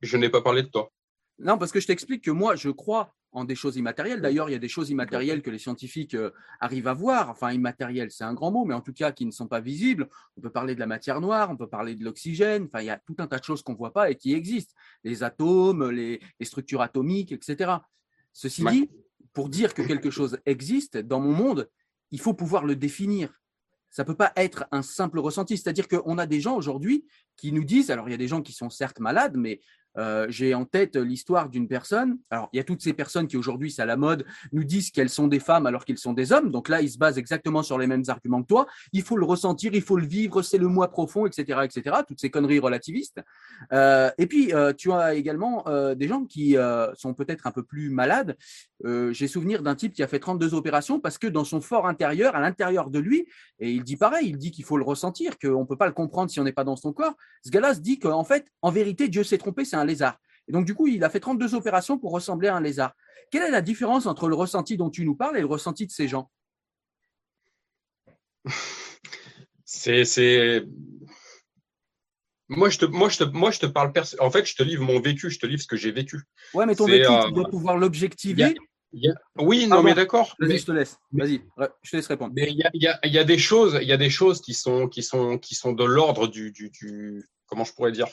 Je n'ai pas parlé de toi. Non, parce que je t'explique que moi, je crois en des choses immatérielles. D'ailleurs, il y a des choses immatérielles que les scientifiques euh, arrivent à voir. Enfin, immatérielles, c'est un grand mot, mais en tout cas qui ne sont pas visibles. On peut parler de la matière noire, on peut parler de l'oxygène. Enfin, il y a tout un tas de choses qu'on ne voit pas et qui existent. Les atomes, les, structures atomiques, etc. Ceci dit, pour dire que quelque chose existe dans mon monde, il faut pouvoir le définir. Ça ne peut pas être un simple ressenti. C'est-à-dire qu'on a des gens aujourd'hui qui nous disent, alors il y a des gens qui sont certes malades, mais Euh, j'ai en tête l'histoire d'une personne. Alors, il y a toutes ces personnes qui aujourd'hui, c'est à la mode, nous disent qu'elles sont des femmes alors qu'ils sont des hommes. Donc là, ils se basent exactement sur les mêmes arguments que toi. Il faut le ressentir, il faut le vivre, c'est le moi profond, etc., etc. Toutes ces conneries relativistes. Euh, et puis, euh, tu as également des gens qui sont peut-être un peu plus malades. j'ai souvenir d'un type qui a fait 32 opérations parce que dans son fort intérieur, à l'intérieur de lui, et il dit pareil, il dit qu'il faut le ressentir, qu'on ne peut pas le comprendre si on n'est pas dans son corps. Ce gars-là se dit qu'en fait, en vérité, Dieu s'est trompé, c'est un lézard. Et donc, du coup, il a fait 32 opérations pour ressembler à un lézard. Quelle est la différence entre le ressenti dont tu nous parles et le ressenti de ces gens? C'est. Moi je, te, moi, je te, moi, je te parle. En fait, je te livre mon vécu, je te livre ce que j'ai vécu. Ouais, mais ton vécu, tu euh, dois pouvoir l'objectiver. Oui, non, mais d'accord. Vas-y, je te laisse. Vas-y, je te laisse répondre. Mais il y a, y, a, y a, des choses, il y a des choses qui sont, qui sont, qui sont de l'ordre du, du, du, comment je pourrais dire,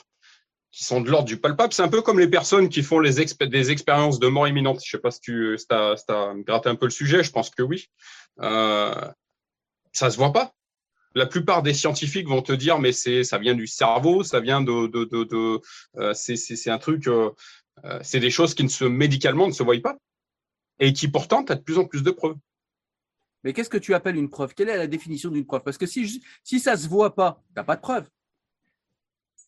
qui sont de l'ordre du palpable. C'est un peu comme les personnes qui font les des expériences de mort imminente. Je sais pas si tu as, gratté un peu le sujet, je pense que oui. Euh, ça se voit pas. La plupart des scientifiques vont te dire, mais ça vient du cerveau, ça vient de, de, de, de euh, c'est un truc, euh, euh, c'est des choses qui ne se médicalement ne se voient pas et qui pourtant as de plus en plus de preuves. Mais qu'est-ce que tu appelles une preuve? Quelle est la définition d'une preuve? Parce que si, si ça se voit pas, tu n'as pas de preuve.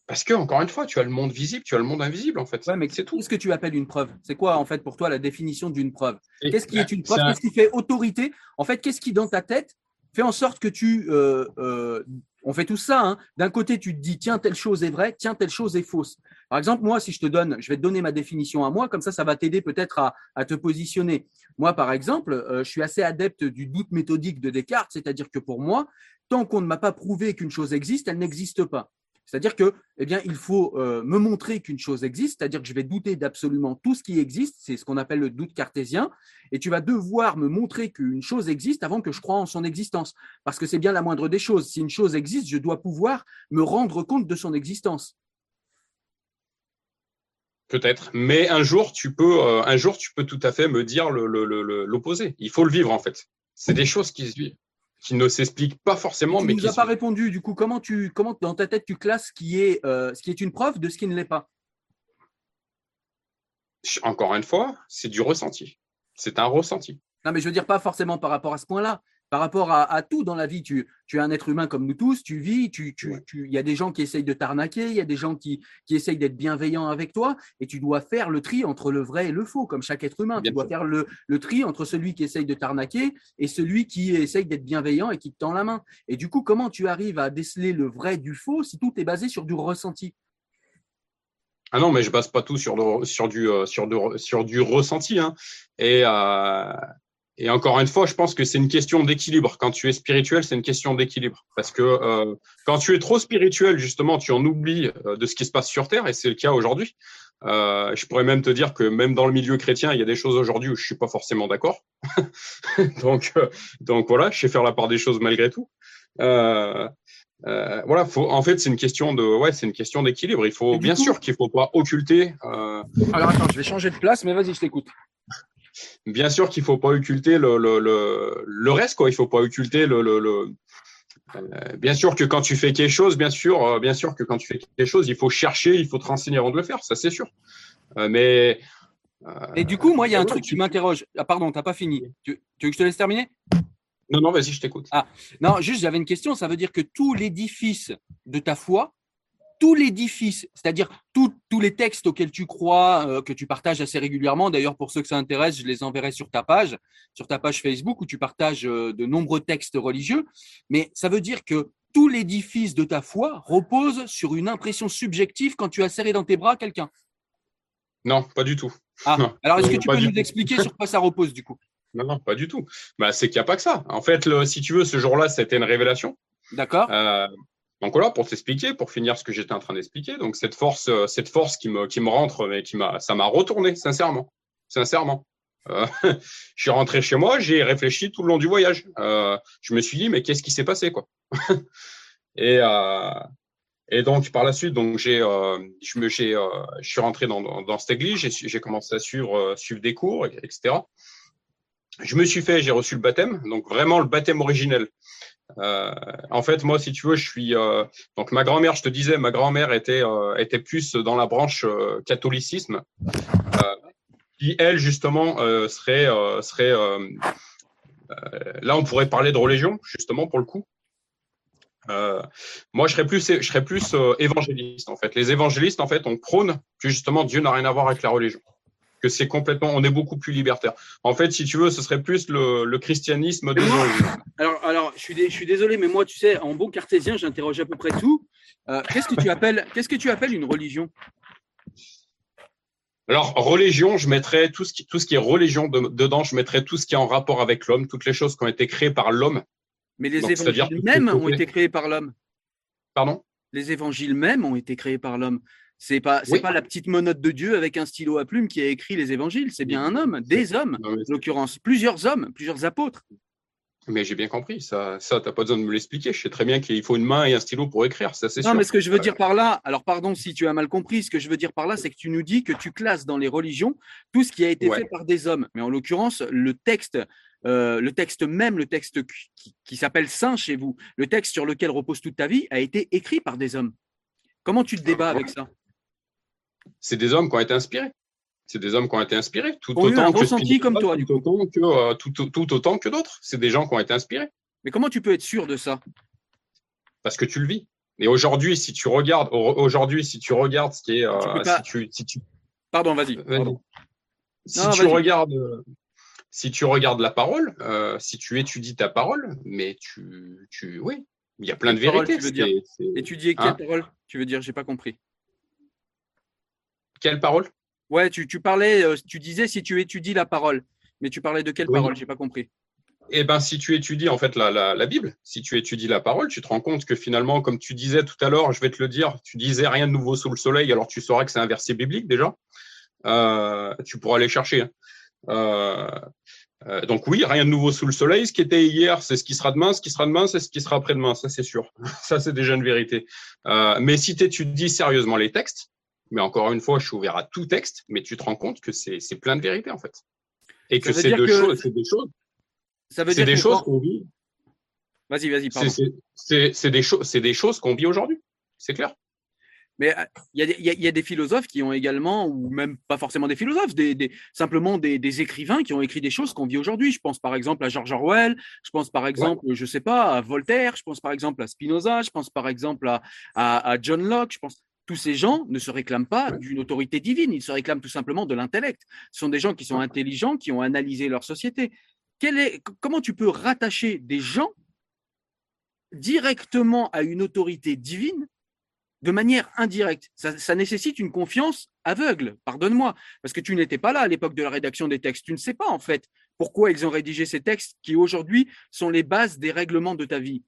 Parce que, encore une fois, tu as le monde visible, tu as le monde invisible, en fait. Ouais, mais c'est tout. Qu'est-ce que tu appelles une preuve? C'est quoi, en fait, pour toi, la définition d'une preuve? Qu'est-ce qui est une preuve? Qu'est-ce qui fait autorité? En fait, qu'est-ce qui, dans ta tête, fait en sorte que tu. Euh, euh, on fait tout ça. Hein. D'un côté, tu te dis, tiens, telle chose est vraie, tiens, telle chose est fausse. Par exemple, moi, si je te donne, je vais te donner ma définition à moi, comme ça, ça va t'aider peut-être à, te positionner. Moi, par exemple, euh, je suis assez adepte du doute méthodique de Descartes, c'est-à-dire que pour moi, tant qu'on ne m'a pas prouvé qu'une chose existe, elle n'existe pas. C'est-à-dire que, eh bien, il faut euh, me montrer qu'une chose existe, c'est-à-dire que je vais douter d'absolument tout ce qui existe, c'est ce qu'on appelle le doute cartésien, et tu vas devoir me montrer qu'une chose existe avant que je croie en son existence, parce que c'est bien la moindre des choses. Si une chose existe, je dois pouvoir me rendre compte de son existence. Peut-être, mais un jour tu peux, euh, un jour tu peux tout à fait me dire l'opposé. Il faut le vivre en fait. C'est des choses qui se vivent qui ne s'explique pas forcément. Tu mais nous as pas répondu. Du coup, comment tu, comment dans ta tête tu classes ce qui est, euh, ce qui est une preuve de ce qui ne l'est pas? Encore une fois, c'est du ressenti. C'est un ressenti. Non, mais je veux dire pas forcément par rapport à ce point-là par rapport à, tout dans la vie. Tu, tu, es un être humain comme nous tous, tu vis, tu, tu, il y a des gens qui essayent de t'arnaquer, il y a des gens qui, qui essayent d'être bienveillants avec toi, et tu dois faire le tri entre le vrai et le faux, comme chaque être humain. tu dois faire le, le, tri entre celui qui essaye de t'arnaquer et celui qui essaye d'être bienveillant et qui te tend la main. Et du coup, comment tu arrives à déceler le vrai du faux si tout est basé sur du ressenti? Ah non, mais je base pas tout sur, sur, du, euh, sur du ressenti. Hein. Et, euh, et encore une fois, je pense que c'est une question d'équilibre. Quand tu es spirituel, c'est une question d'équilibre. Parce que euh, quand tu es trop spirituel, justement, tu en oublies euh, de ce qui se passe sur Terre, et c'est le cas aujourd'hui. Euh, je pourrais même te dire que même dans le milieu chrétien, il y a des choses aujourd'hui où je suis pas forcément d'accord. donc, euh, donc voilà, je sais faire la part des choses malgré tout. Euh, voilà, faut, en fait, c'est une question de, ouais, c'est une question d'équilibre. Il faut, bien sûr, qu'il faut pas occulter. Alors attends, je vais changer de place, mais vas-y, je t'écoute. Bien sûr qu'il faut pas occulter le, le, le, le, reste, quoi. Il faut pas occulter le, le euh, bien sûr que quand tu fais quelque chose, bien sûr, euh, bien sûr que quand tu fais quelque chose, il faut chercher, il faut te renseigner avant de le faire, ça c'est sûr. Euh, mais et du coup, moi, il y a un truc qui m'interroge. Ah, pardon, t'as pas fini. Tu, tu, veux que je te laisse terminer? Non, non, vas-y, je t'écoute. Ah, non, juste, j'avais une question. Ça veut dire que tout l'édifice de ta foi tout l'édifice, c'est-à-dire tous les textes auxquels tu crois, euh, que tu partages assez régulièrement. D'ailleurs, pour ceux que ça intéresse, je les enverrai sur ta page, sur ta page Facebook où tu partages euh, de nombreux textes religieux. Mais ça veut dire que tout l'édifice de ta foi repose sur une impression subjective quand tu as serré dans tes bras quelqu'un. Non, pas du tout. Ah, alors est-ce que tu peux nous expliquer sur quoi ça repose du coup? Non, non, pas du tout. Bah, c'est qu'il n'y a pas que ça. En fait, si tu veux, ce jour-là, c'était une révélation. D'accord. Euh, donc voilà, pour t'expliquer, pour finir ce que j'étais en train d'expliquer, donc cette force, euh, cette force qui me, qui me rentre, mais qui m'a, ça m'a retourné, sincèrement, sincèrement. Euh, je suis rentré chez moi, j'ai réfléchi tout le long du voyage. Euh, je me suis dit, mais qu'est-ce qui s'est passé, quoi? Et euh, et donc par la suite, donc j'ai, euh, je me, j'ai, euh, je suis rentré dans, dans, dans cette église, j'ai, j'ai commencé à suivre, suivre des cours, etc. je me suis fait, j'ai reçu le baptême, donc vraiment le baptême originel. Euh, en fait, moi, si tu veux, je suis euh, donc ma grand-mère. Je te disais, ma grand-mère était euh, était plus dans la branche catholicisme, qui elle justement serait serait là, on pourrait parler de religion justement pour le coup. moi, je serais plus, je serais plus évangéliste en fait. Les évangélistes, en fait, on prône que justement Dieu n'a rien à voir avec la religion que c'est complètement, on est beaucoup plus libertaire. En fait, si tu veux, ce serait plus le, christianisme de Alors, alors je, suis je suis désolé, mais moi, tu sais, en bon cartésien, j'interroge à peu près tout. Euh, qu'est-ce que tu appelles, qu'est-ce que tu appelles une religion? Alors, religion, je mettrais tout ce qui, tout ce qui est religion dedans, je mettrais tout ce qui est en rapport avec l'homme, toutes les choses qui ont été créées par l'homme. Mais les évangiles mêmes ont été créés par l'homme. Pardon? Les évangiles mêmes ont été créés par l'homme. C'est pas, c'est pas la petite monote de Dieu avec un stylo à plume qui a écrit les évangiles. C'est bien un homme, des hommes, en l'occurrence, plusieurs hommes, plusieurs apôtres. Mais j'ai bien compris, ça, ça t'as pas besoin de me l'expliquer. Je sais très bien qu'il faut une main et un stylo pour écrire, ça c'est sûr. Non, mais ce que je veux dire par là, alors pardon si tu as mal compris, ce que je veux dire par là, c'est que tu nous dis que tu classes dans les religions tout ce qui a été fait par des hommes. Mais en l'occurrence, le texte, euh, le texte même, le texte qui, qui s'appelle saint chez vous, le texte sur lequel repose toute ta vie, a été écrit par des hommes. Comment tu te débats avec ça? C'est des hommes qui ont été inspirés. C'est des hommes qui ont été inspirés, tout autant que comme toi, tout, autant que, euh, tout, autant que d'autres. C'est des gens qui ont été inspirés. Mais comment tu peux être sûr de ça? Parce que tu le vis. Et aujourd'hui, si tu regardes, aujourd'hui, si tu regardes ce qui est, euh, si, tu, pardon, vas-y. si tu regardes, si tu regardes la parole, euh, si tu étudies ta parole, mais tu, tu, oui, il y a plein de vérités. Étudier quelle hein? parole? Tu veux dire, j'ai pas compris. Quelle parole? Ouais, tu, parlais, euh, tu disais si tu étudies la parole, mais tu parlais de quelle parole? J'ai pas compris. Eh ben, si tu étudies en fait la, Bible, si tu étudies la parole, tu te rends compte que finalement, comme tu disais tout à l'heure, je vais te le dire, tu disais rien de nouveau sous le soleil, alors tu sauras que c'est un verset biblique déjà. Euh, tu pourras aller chercher. Hein. Euh, donc oui, rien de nouveau sous le soleil. Ce qui était hier, c'est ce qui sera demain. Ce qui sera demain, c'est ce qui sera après-demain. Ça, c'est sûr. ça, c'est déjà une vérité. mais si tu étudies sérieusement les textes, mais encore une fois, je suis ouvert à tout texte, mais tu te rends compte que c'est plein de vérités en fait. Et que c'est de choses, c'est des choses. Ça veut dire des choses qu'on vit. Vas-y, vas-y, pardon. C'est des, des choses qu'on vit aujourd'hui. C'est clair. Mais euh, il y, a des philosophes qui ont également, ou même pas forcément des philosophes, des, simplement des, écrivains qui ont écrit des choses qu'on vit aujourd'hui. Je pense par exemple à George Orwell, je pense par exemple, je sais pas, à Voltaire, je pense par exemple à Spinoza, je pense par exemple à, à John Locke, je pense tous ces gens ne se réclament pas d'une autorité divine, ils se réclament tout simplement de l'intellect. Ce sont des gens qui sont intelligents, qui ont analysé leur société. comment tu peux rattacher des gens directement à une autorité divine de manière indirecte? Ça, nécessite une confiance aveugle, pardonne-moi, parce que tu n'étais pas là à l'époque de la rédaction des textes. Tu ne sais pas en fait pourquoi ils ont rédigé ces textes qui aujourd'hui sont les bases des règlements de ta vie.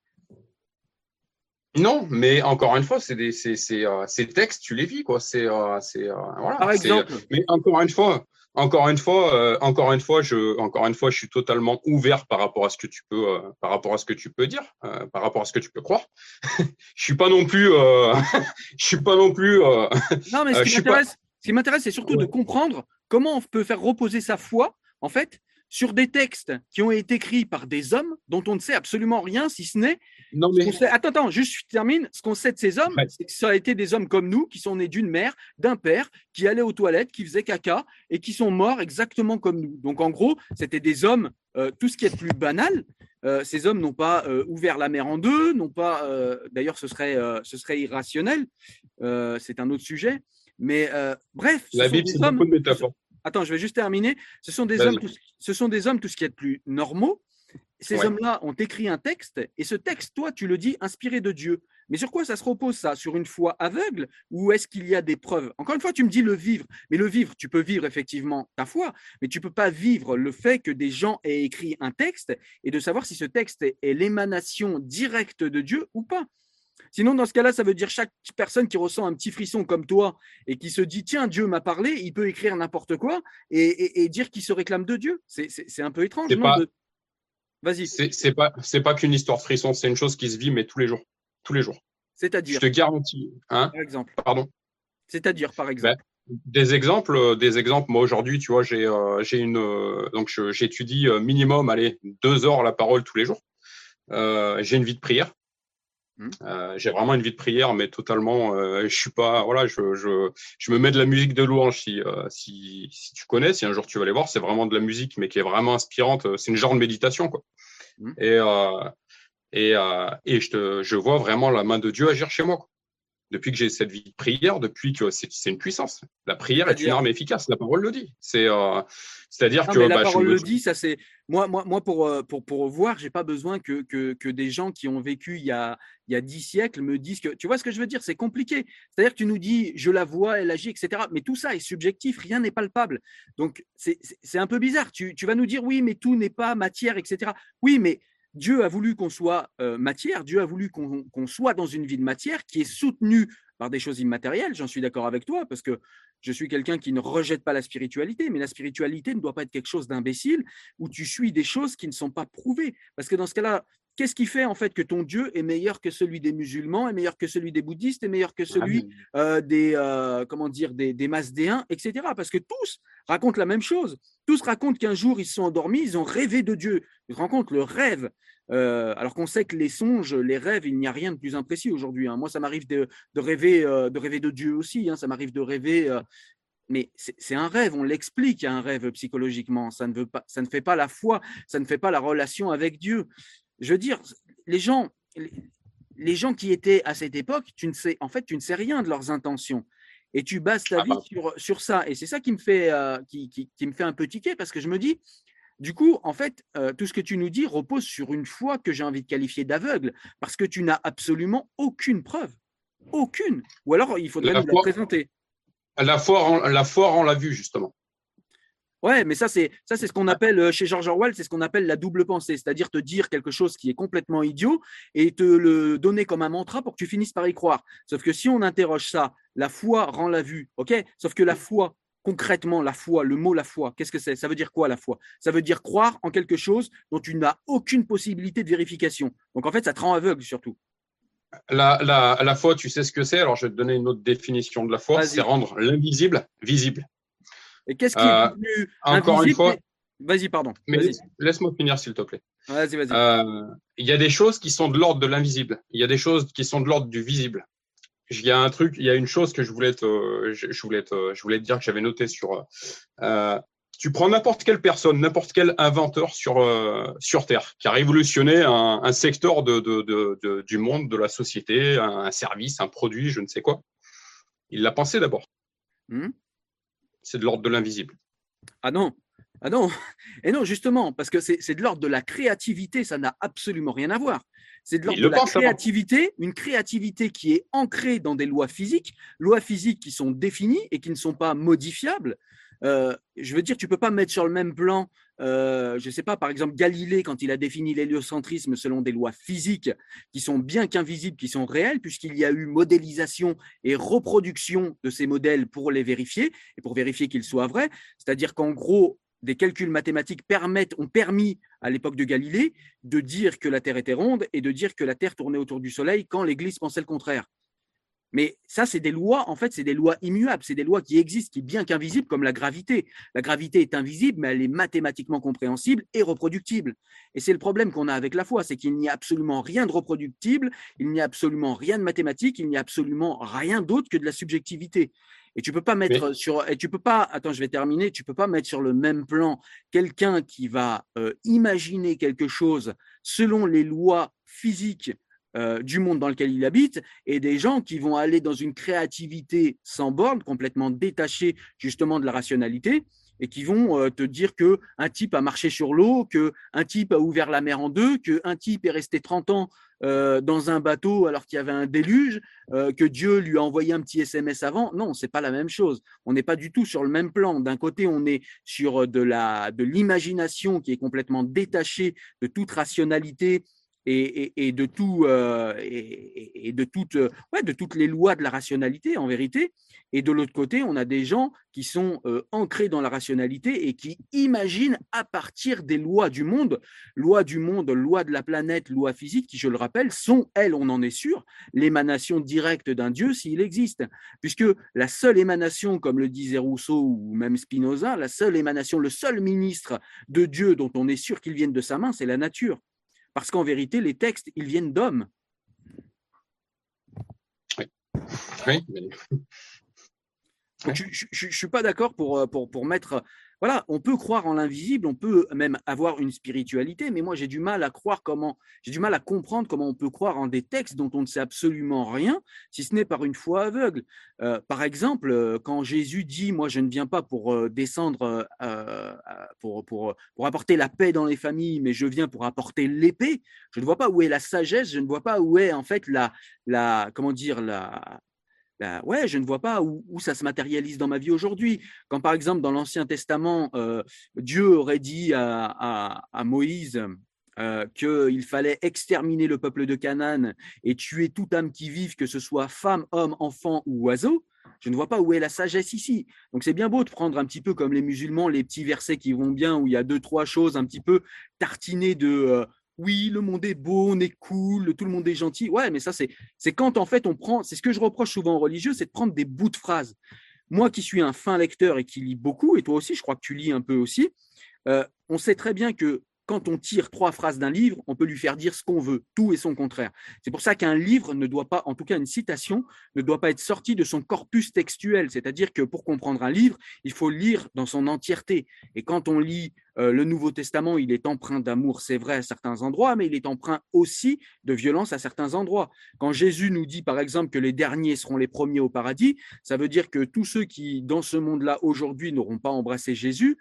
Non, mais encore une fois, c'est des, c'est, euh, ces textes, tu les vis, quoi. C'est, euh, c'est, euh, voilà. Par exemple. Mais encore une fois, encore une fois, encore une fois, je, encore une fois, je suis totalement ouvert par rapport à ce que tu peux, par rapport à ce que tu peux dire, par rapport à ce que tu peux croire. je suis pas non plus, je suis pas non plus. non, mais ce qui m'intéresse, ce qui m'intéresse, c'est surtout de comprendre comment on peut faire reposer sa foi, en fait, sur des textes qui ont été écrits par des hommes dont on ne sait absolument rien, si ce n'est. Non mais... Attends, attends, juste je termine. Ce qu'on sait de ces hommes, c'est que ça a été des hommes comme nous, qui sont nés d'une mère, d'un père, qui allaient aux toilettes, qui faisaient caca et qui sont morts exactement comme nous. Donc en gros, c'était des hommes, euh, tout ce qui est plus banal. Euh, ces hommes n'ont pas euh, ouvert la mer en deux, n'ont pas. D'ailleurs, ce serait, ce serait irrationnel. c'est un autre sujet. Mais bref, la Bible, c'est beaucoup de métaphores. Attends, je vais juste terminer. Ce sont des hommes, ce sont des hommes tout ce qui est plus normaux. Ces hommes-là ont écrit un texte et ce texte, toi, tu le dis inspiré de Dieu. Mais sur quoi ça se repose ça? Sur une foi aveugle ou est-ce qu'il y a des preuves? Encore une fois, tu me dis le vivre. Mais le vivre, tu peux vivre effectivement ta foi, mais tu peux pas vivre le fait que des gens aient écrit un texte et de savoir si ce texte est l'émanation directe de Dieu ou pas. Sinon, dans ce cas-là, ça veut dire chaque personne qui ressent un petit frisson comme toi et qui se dit tiens, Dieu m'a parlé, il peut écrire n'importe quoi et, dire qu'il se réclame de Dieu. C'est un peu étrange. Non Vas-y. C'est pas c'est pas qu'une histoire frisson, c'est une chose qui se vit mais tous les jours, tous les jours. C'est-à-dire. Je te garantis. Hein par exemple. Pardon. C'est-à-dire par exemple. des exemples, des exemples. Moi aujourd'hui, tu vois, j'ai j'ai une donc j'étudie minimum, allez, deux heures la parole tous les jours. j'ai une vie de prière. Mmh. Euh, j'ai vraiment une vie de prière, mais totalement, euh, je suis pas, voilà, je, je, je, me mets de la musique de louange si, euh, si, si tu connais, si un jour tu vas aller voir, c'est vraiment de la musique, mais qui est vraiment inspirante. C'est une genre de méditation, quoi. Mmh. Et, euh, et, euh, et je, te, je vois vraiment la main de Dieu agir chez moi. Quoi depuis que j'ai cette vie de prière, depuis que c'est une puissance. La prière est une arme efficace, la parole le dit. C'est euh, c'est-à-dire que la bah, parole le dit, ça c'est moi moi moi pour euh, pour pour voir, j'ai pas besoin que, que, que des gens qui ont vécu il y a il y a dix siècles me disent que tu vois ce que je veux dire, c'est compliqué. C'est-à-dire que tu nous dis je la vois, elle agit, etc. Mais tout ça est subjectif, rien n'est palpable. Donc c'est c'est un peu bizarre. Tu tu vas nous dire oui, mais tout n'est pas matière, etc. Oui, mais Dieu a voulu qu'on soit euh, matière, Dieu a voulu qu'on soit dans une vie de matière qui est soutenue par des choses immatérielles, j'en suis d'accord avec toi, parce que je suis quelqu'un qui ne rejette pas la spiritualité, mais la spiritualité ne doit pas être quelque chose d'imbécile où tu suis des choses qui ne sont pas prouvées. Parce que dans ce cas-là, Qu'est-ce qui fait en fait que ton Dieu est meilleur que celui des musulmans, est meilleur que celui des bouddhistes, est meilleur que celui euh, des euh, comment dire des, des masdéens, etc. Parce que tous racontent la même chose. Tous racontent qu'un jour ils se sont endormis, ils ont rêvé de Dieu. Ils racontent le rêve. Euh, alors qu'on sait que les songes, les rêves, il n'y a rien de plus imprécis aujourd'hui. Hein. Moi, ça m'arrive de, rêver, de rêver de Dieu aussi. Hein. Ça m'arrive de rêver mais c'est un rêve, on l'explique un rêve psychologiquement, ça ne, veut pas, ça ne fait pas la foi, ça ne fait pas la relation avec Dieu je veux dire, les gens, les gens qui étaient à cette époque, tu ne sais, en fait, tu ne sais rien de leurs intentions. Et tu bases ta ah vie sur, sur, ça. Et c'est ça qui me, fait, euh, qui, qui, me fait un peu tiquer parce que je me dis, du coup, en fait, euh, tout ce que tu nous dis repose sur une foi que j'ai envie de qualifier d'aveugle parce que tu n'as absolument aucune preuve. Aucune. Ou alors, il faudrait nous la présenter. La foi, la foi rend la vue, justement. Ouais, mais ça c'est ça c'est ce qu'on appelle euh, chez George Orwell, c'est ce qu'on appelle la double pensée, c'est-à-dire te dire quelque chose qui est complètement idiot et te le donner comme un mantra pour que tu finisses par y croire. Sauf que si on interroge ça, la foi rend la vue, ok? Sauf que la foi, concrètement, la foi, le mot la foi, qu'est-ce que c'est? Ça veut dire quoi la foi? Ça veut dire croire en quelque chose dont tu n'as aucune possibilité de vérification. Donc en fait, ça te rend aveugle surtout. La, la, la foi, tu sais ce que c'est? Alors je vais te donner une autre définition de la foi, c'est rendre l'invisible visible. Et qu'est-ce qui est euh, devenu Encore une fois. Vas-y, pardon. laisse-moi finir, s'il te plaît. Vas-y, vas-y. Euh, il y a des choses qui sont de l'ordre de l'invisible. Il y a des choses qui sont de l'ordre du visible. Il y a un truc, il y a une chose que je voulais te, je, voulais te, je voulais te dire que j'avais noté sur. Euh, tu prends n'importe quelle personne, n'importe quel inventeur sur sur Terre qui a révolutionné un, un secteur de, de, de, du monde, de la société, un, service, un produit, je ne sais quoi. Il l'a pensé d'abord. Hmm c'est de l'ordre de l'invisible. Ah non, ah non, et non, justement, parce que c'est de l'ordre de la créativité, ça n'a absolument rien à voir. C'est de l'ordre de la créativité, une créativité qui est ancrée dans des lois physiques, lois physiques qui sont définies et qui ne sont pas modifiables. Euh, je veux dire, tu peux pas mettre sur le même plan, euh, je ne sais pas, par exemple, Galilée, quand il a défini l'héliocentrisme selon des lois physiques qui sont bien qu'invisibles, qui sont réelles, puisqu'il y a eu modélisation et reproduction de ces modèles pour les vérifier et pour vérifier qu'ils soient vrais. C'est-à-dire qu'en gros, des calculs mathématiques permettent, ont permis à l'époque de Galilée de dire que la Terre était ronde et de dire que la Terre tournait autour du Soleil quand l'Église pensait le contraire. Mais ça, c'est des lois, en fait, c'est des lois immuables, c'est des lois qui existent, qui, bien qu'invisibles, comme la gravité. La gravité est invisible, mais elle est mathématiquement compréhensible et reproductible. Et c'est le problème qu'on a avec la foi, c'est qu'il n'y a absolument rien de reproductible, il n'y a absolument rien de mathématique, il n'y a absolument rien d'autre que de la subjectivité. Et tu peux pas mettre sur, et tu peux pas, attends, je vais terminer, tu peux pas mettre sur le même plan quelqu'un qui va euh, imaginer quelque chose selon les lois physiques euh, du monde dans lequel il habite et des gens qui vont aller dans une créativité sans borne, complètement détachée justement de la rationalité et qui vont euh, te dire que un type a marché sur l'eau, que un type a ouvert la mer en deux, que un type est resté 30 ans euh, dans un bateau alors qu'il y avait un déluge, que Dieu lui a envoyé un petit SMS avant. Non, c'est pas la même chose. On n'est pas du tout sur le même plan. D'un côté, on est sur de la de l'imagination qui est complètement détachée de toute rationalité et, de tout euh, et, de toutes ouais, de toutes les lois de la rationalité en vérité. Et de l'autre côté on a des gens qui sont euh, ancrés dans la rationalité et qui imaginent à partir des lois du monde. Lois du monde lois de la planète lois physiques qui je le rappelle sont elles on en est sûr l'émanation directe d'un dieu s'il existe. Puisque la seule émanation comme le disait Rousseau ou même Spinoza la seule émanation le seul ministre de Dieu dont on est sûr qu'il vienne de sa main c'est la nature parce qu'en vérité, les textes, ils viennent d'hommes. Oui. oui. je ne suis pas d'accord pour, pour, pour mettre voilà, on peut croire en l'invisible, on peut même avoir une spiritualité, mais moi j'ai du mal à croire comment, j'ai du mal à comprendre comment on peut croire en des textes dont on ne sait absolument rien, si ce n'est par une foi aveugle. Euh, par exemple, euh, quand Jésus dit, moi je ne viens pas pour euh, descendre, pour, pour, pour apporter la paix dans les familles, mais je viens pour apporter l'épée, je ne vois pas où est la sagesse, je ne vois pas où est en fait la, la comment dire, la, ben je ne vois pas où, ça se matérialise dans ma vie aujourd'hui. Quand par exemple dans l'Ancien Testament, euh, Dieu aurait dit à, Moïse euh, qu'il fallait exterminer le peuple de Canaan et tuer toute âme qui vive, que ce soit femme, homme, enfant ou oiseau, je ne vois pas où est la sagesse ici. Donc c'est bien beau de prendre un petit peu comme les musulmans les petits versets qui vont bien, où il y a deux, trois choses un petit peu tartinées de, euh, oui, le monde est beau, on est cool, tout le monde est gentil. Ouais, mais ça, c'est, c'est quand en fait on prend, c'est ce que je reproche souvent aux religieux, c'est de prendre des bouts de phrases. Moi qui suis un fin lecteur et qui lis beaucoup, et toi aussi, je crois que tu lis un peu aussi, euh, on sait très bien que quand on tire trois phrases d'un livre, on peut lui faire dire ce qu'on veut, tout et son contraire. C'est pour ça qu'un livre ne doit pas, en tout cas une citation, ne doit pas être sortie de son corpus textuel. C'est-à-dire que pour comprendre un livre, il faut lire dans son entièreté. Et quand on lit euh, le Nouveau Testament, il est empreint d'amour, c'est vrai, à certains endroits, mais il est empreint aussi de violence à certains endroits. Quand Jésus nous dit, par exemple, que les derniers seront les premiers au paradis, ça veut dire que tous ceux qui, dans ce monde-là, aujourd'hui, n'auront pas embrassé Jésus,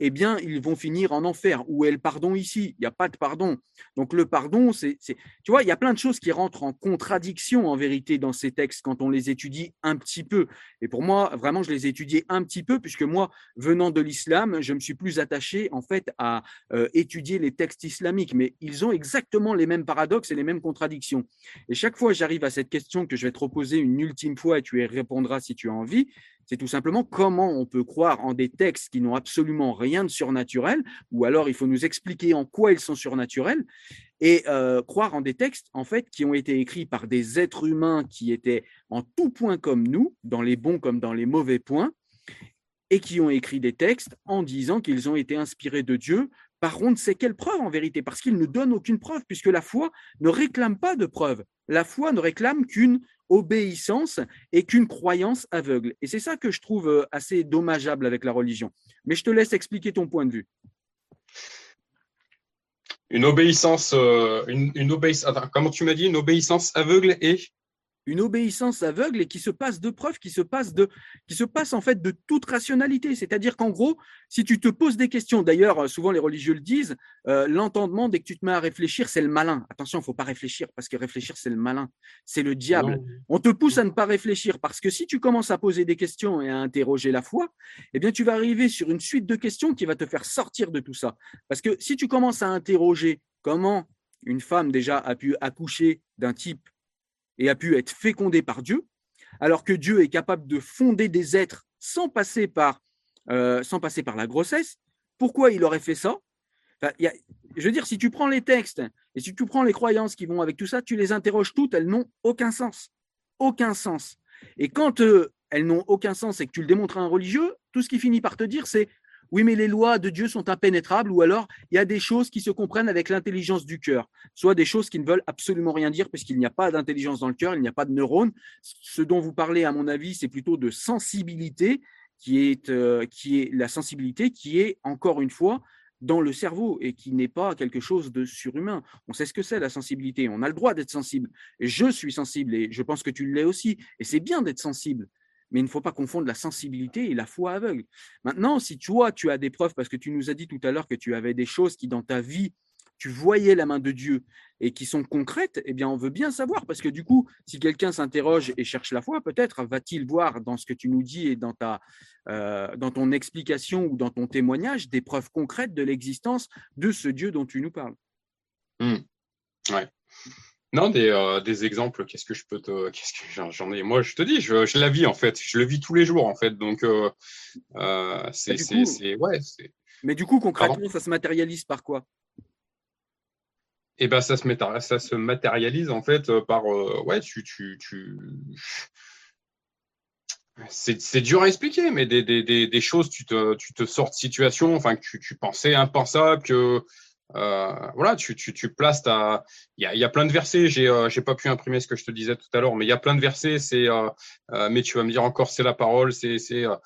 eh bien, ils vont finir en enfer. Où est le pardon ici? Il n'y a pas de pardon. Donc, le pardon, c'est. Tu vois, il y a plein de choses qui rentrent en contradiction, en vérité, dans ces textes quand on les étudie un petit peu. Et pour moi, vraiment, je les ai étudiés un petit peu, puisque moi, venant de l'islam, je me suis plus attaché, en fait, à euh, étudier les textes islamiques. Mais ils ont exactement les mêmes paradoxes et les mêmes contradictions. Et chaque fois, j'arrive à cette question que je vais te reposer une ultime fois et tu y répondras si tu as envie c'est tout simplement comment on peut croire en des textes qui n'ont absolument rien de surnaturel, ou alors il faut nous expliquer en quoi ils sont surnaturels, et euh, croire en des textes en fait qui ont été écrits par des êtres humains qui étaient en tout point comme nous, dans les bons comme dans les mauvais points, et qui ont écrit des textes en disant qu'ils ont été inspirés de Dieu par contre, c'est quelle preuve en vérité Parce qu'ils ne donnent aucune preuve, puisque la foi ne réclame pas de preuve. La foi ne réclame qu'une obéissance et qu'une croyance aveugle. Et c'est ça que je trouve euh, assez dommageable avec la religion. Mais je te laisse expliquer ton point de vue. Une obéissance, euh, une, comment tu m'as dit, une obéissance aveugle et une obéissance aveugle et qui se passe de preuves, qui se passe de, qui se passe en fait de toute rationalité. C'est-à-dire qu'en gros, si tu te poses des questions, d'ailleurs, souvent les religieux le disent, euh, l'entendement dès que tu te mets à réfléchir, c'est le malin. Attention, il faut pas réfléchir parce que réfléchir, c'est le malin, c'est le diable. On te pousse à ne pas réfléchir parce que si tu commences à poser des questions et à interroger la foi, eh bien, tu vas arriver sur une suite de questions qui va te faire sortir de tout ça. Parce que si tu commences à interroger comment une femme déjà a pu accoucher d'un type et a pu être fécondé par Dieu, alors que Dieu est capable de fonder des êtres sans passer par, euh, la grossesse, pourquoi il aurait fait ça? Je veux dire, si tu prends les textes et si tu prends les croyances qui vont avec tout ça, tu les interroges toutes, elles n'ont aucun sens. Aucun sens. Et quand euh, elles n'ont aucun sens et que tu le démontres à un religieux, tout ce qui finit par te dire, c'est oui, mais les lois de Dieu sont impénétrables, ou alors il y a des choses qui se comprennent avec l'intelligence du cœur, soit des choses qui ne veulent absolument rien dire, puisqu'il n'y a pas d'intelligence dans le cœur, il n'y a pas de neurones. Ce dont vous parlez, à mon avis, c'est plutôt de sensibilité, qui est, euh, qui est la sensibilité qui est, encore une fois, dans le cerveau et qui n'est pas quelque chose de surhumain. On sait ce que c'est la sensibilité, on a le droit d'être sensible. Je suis sensible et je pense que tu l'es aussi. Et c'est bien d'être sensible mais il ne faut pas confondre la sensibilité et la foi aveugle. Maintenant, si toi, tu as des preuves, parce que tu nous as dit tout à l'heure que tu avais des choses qui, dans ta vie, tu voyais la main de Dieu et qui sont concrètes, eh bien, on veut bien savoir, parce que du coup, si quelqu'un s'interroge et cherche la foi, peut-être va-t-il voir dans ce que tu nous dis et dans, ta, euh, dans ton explication ou dans ton témoignage des preuves concrètes de l'existence de ce Dieu dont tu nous parles. Ouais. Non, des, euh, des exemples, qu'est-ce que je peux te. Qu'est-ce que j'en ai? Moi, je te dis, je, je, la vis en fait. Je le vis tous les jours en fait. Donc, euh, euh, c'est. Ouais, Mais du coup, concrètement, ça se matérialise par quoi? Eh ben, ça se, ça se matérialise en fait par. ouais, tu. tu, tu... C'est dur à expliquer, mais des, des, des, des, choses, tu te, tu te sors de situation, enfin, que tu, tu pensais impensable, que euh, voilà, tu, tu, tu, places ta. Il y a, y a, plein de versets. J'ai euh, j'ai pas pu imprimer ce que je te disais tout à l'heure, mais il y a plein de versets. C'est euh, euh mais tu vas me dire encore c'est la parole. C'est c'est euh,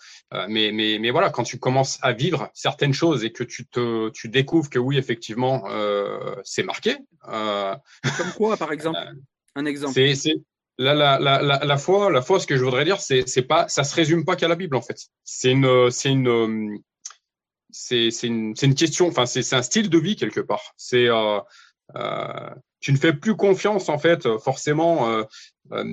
mais mais mais voilà, quand tu commences à vivre certaines choses et que tu te tu découvres que oui effectivement c'est marqué. Comme quoi par exemple Un exemple. C'est c'est la, la, la, la, foi, la foi, ce que je voudrais dire, c'est, c'est pas, ça se résume pas qu'à la Bible en fait. C'est une, c'est une, c'est une, une, question, enfin c'est un style de vie quelque part. C'est euh, euh, tu ne fais plus confiance en fait forcément. Euh, euh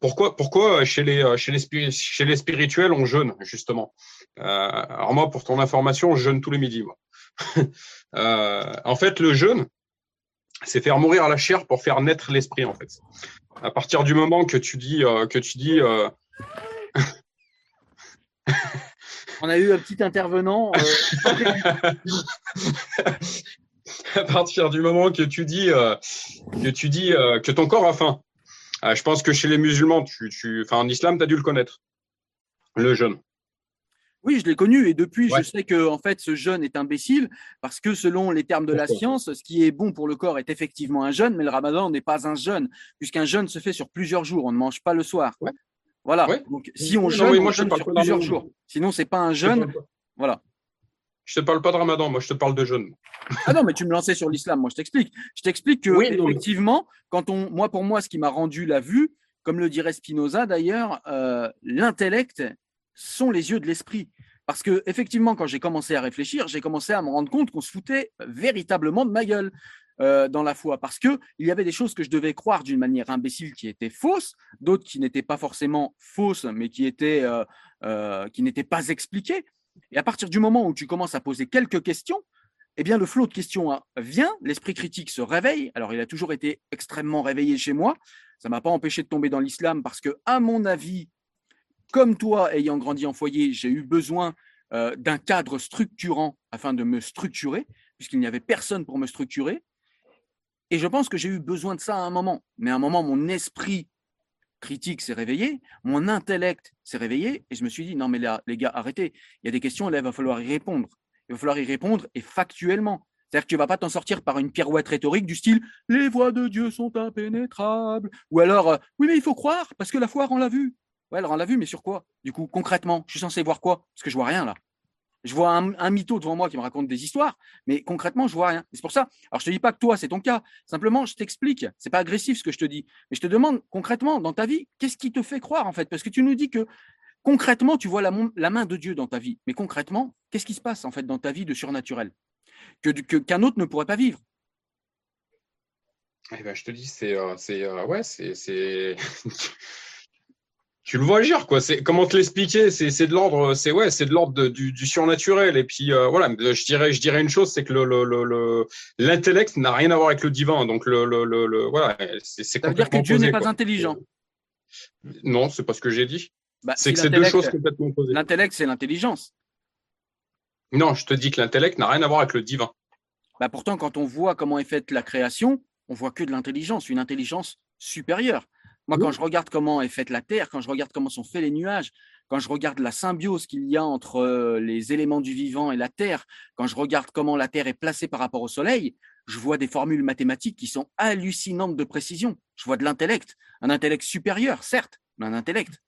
pourquoi pourquoi chez les chez les chez les spirituels on jeûne justement? Euh, alors moi pour ton information je jeûne tous les midis moi. en fait le jeûne c'est faire mourir la chair pour faire naître l'esprit en fait. À partir du moment que tu dis que tu dis On a eu un petit intervenant. Euh, à partir du moment que tu dis, euh, que, tu dis euh, que ton corps a faim, je pense que chez les musulmans, tu, tu, enfin, en islam, tu as dû le connaître, le jeûne. Oui, je l'ai connu et depuis, je sais que en fait, ce jeûne est imbécile parce que selon les termes de la science, ce qui est bon pour le corps est effectivement un jeûne, mais le ramadan n'est pas un jeûne puisqu'un jeûne se fait sur plusieurs jours. On ne mange pas le soir. Voilà. Donc, si on jeûne, moi, je sur plusieurs jours. Sinon, c'est pas un jeûne. Voilà. Je te parle pas de Ramadan, moi je te parle de jeûne. ah non, mais tu me lançais sur l'islam, moi je t'explique. Je t'explique que effectivement, quand on, moi pour moi, ce qui m'a rendu la vue, comme le dirait Spinoza d'ailleurs, euh, l'intellect sont les yeux de l'esprit. Parce que effectivement, quand j'ai commencé à réfléchir, j'ai commencé à me rendre compte qu'on se foutait véritablement de ma gueule. Euh, dans la foi, parce que il y avait des choses que je devais croire d'une manière imbécile qui étaient fausses, d'autres qui n'étaient pas forcément fausses, mais qui étaient euh, euh, qui n'étaient pas expliquées. Et à partir du moment où tu commences à poser quelques questions, eh bien le flot de questions hein, vient, l'esprit critique se réveille. Alors il a toujours été extrêmement réveillé chez moi. Ça m'a pas empêché de tomber dans l'islam parce que, à mon avis, comme toi, ayant grandi en foyer, j'ai eu besoin d'un cadre structurant afin de me structurer, puisqu'il n'y avait personne pour me structurer. Et je pense que j'ai eu besoin de ça à un moment. Mais à un moment, mon esprit critique s'est réveillé, mon intellect s'est réveillé, et je me suis dit, non mais là, les gars, arrêtez. Il y a des questions, là, il va falloir y répondre. Il va falloir y répondre, et factuellement. C'est-à-dire que tu ne vas pas t'en sortir par une pirouette rhétorique du style Les voies de Dieu sont impénétrables. Ou alors, euh, oui, mais il faut croire, parce que la foi rend la vue. Ouais, elle rend la vue, mais sur quoi? Du coup, concrètement, je suis censé voir quoi? Parce que je vois rien là. Je vois un, mytho devant moi qui me raconte des histoires, mais concrètement, je vois rien. C'est pour ça. Alors, je te dis pas que toi, c'est ton cas. Simplement, je t'explique. C'est pas agressif ce que je te dis, mais je te demande concrètement dans ta vie, qu'est-ce qui te fait croire en fait? Parce que tu nous dis que concrètement, tu vois la, main de Dieu dans ta vie, mais concrètement, qu'est-ce qui se passe en fait dans ta vie de surnaturel? Que qu'un autre ne pourrait pas vivre eh ben, je te dis, c'est, euh, euh, ouais, c'est, tu le vois agir quoi. C'est comment te l'expliquer? C'est c'est de l'ordre c'est ouais c'est de l'ordre du, du surnaturel. Et puis euh, voilà je dirais je dirais une chose c'est que le le l'intellect n'a rien à voir avec le divin. Donc le le le, voilà c'est c'est dire que Dieu n'est pas intelligent. Non c'est pas ce que j'ai dit. Bah, c'est que c'est deux choses complètement opposées. l'intellect c'est l'intelligence. Non je te dis que l'intellect n'a rien à voir avec le divin. Bah pourtant quand on voit comment est faite la création on voit que de l'intelligence une intelligence supérieure moi, quand je regarde comment est faite la Terre, quand je regarde comment sont faits les nuages, quand je regarde la symbiose qu'il y a entre euh, les éléments du vivant et la Terre, quand je regarde comment la Terre est placée par rapport au Soleil, je vois des formules mathématiques qui sont hallucinantes de précision. Je vois de l'intellect, un intellect supérieur, certes, mais un intellect.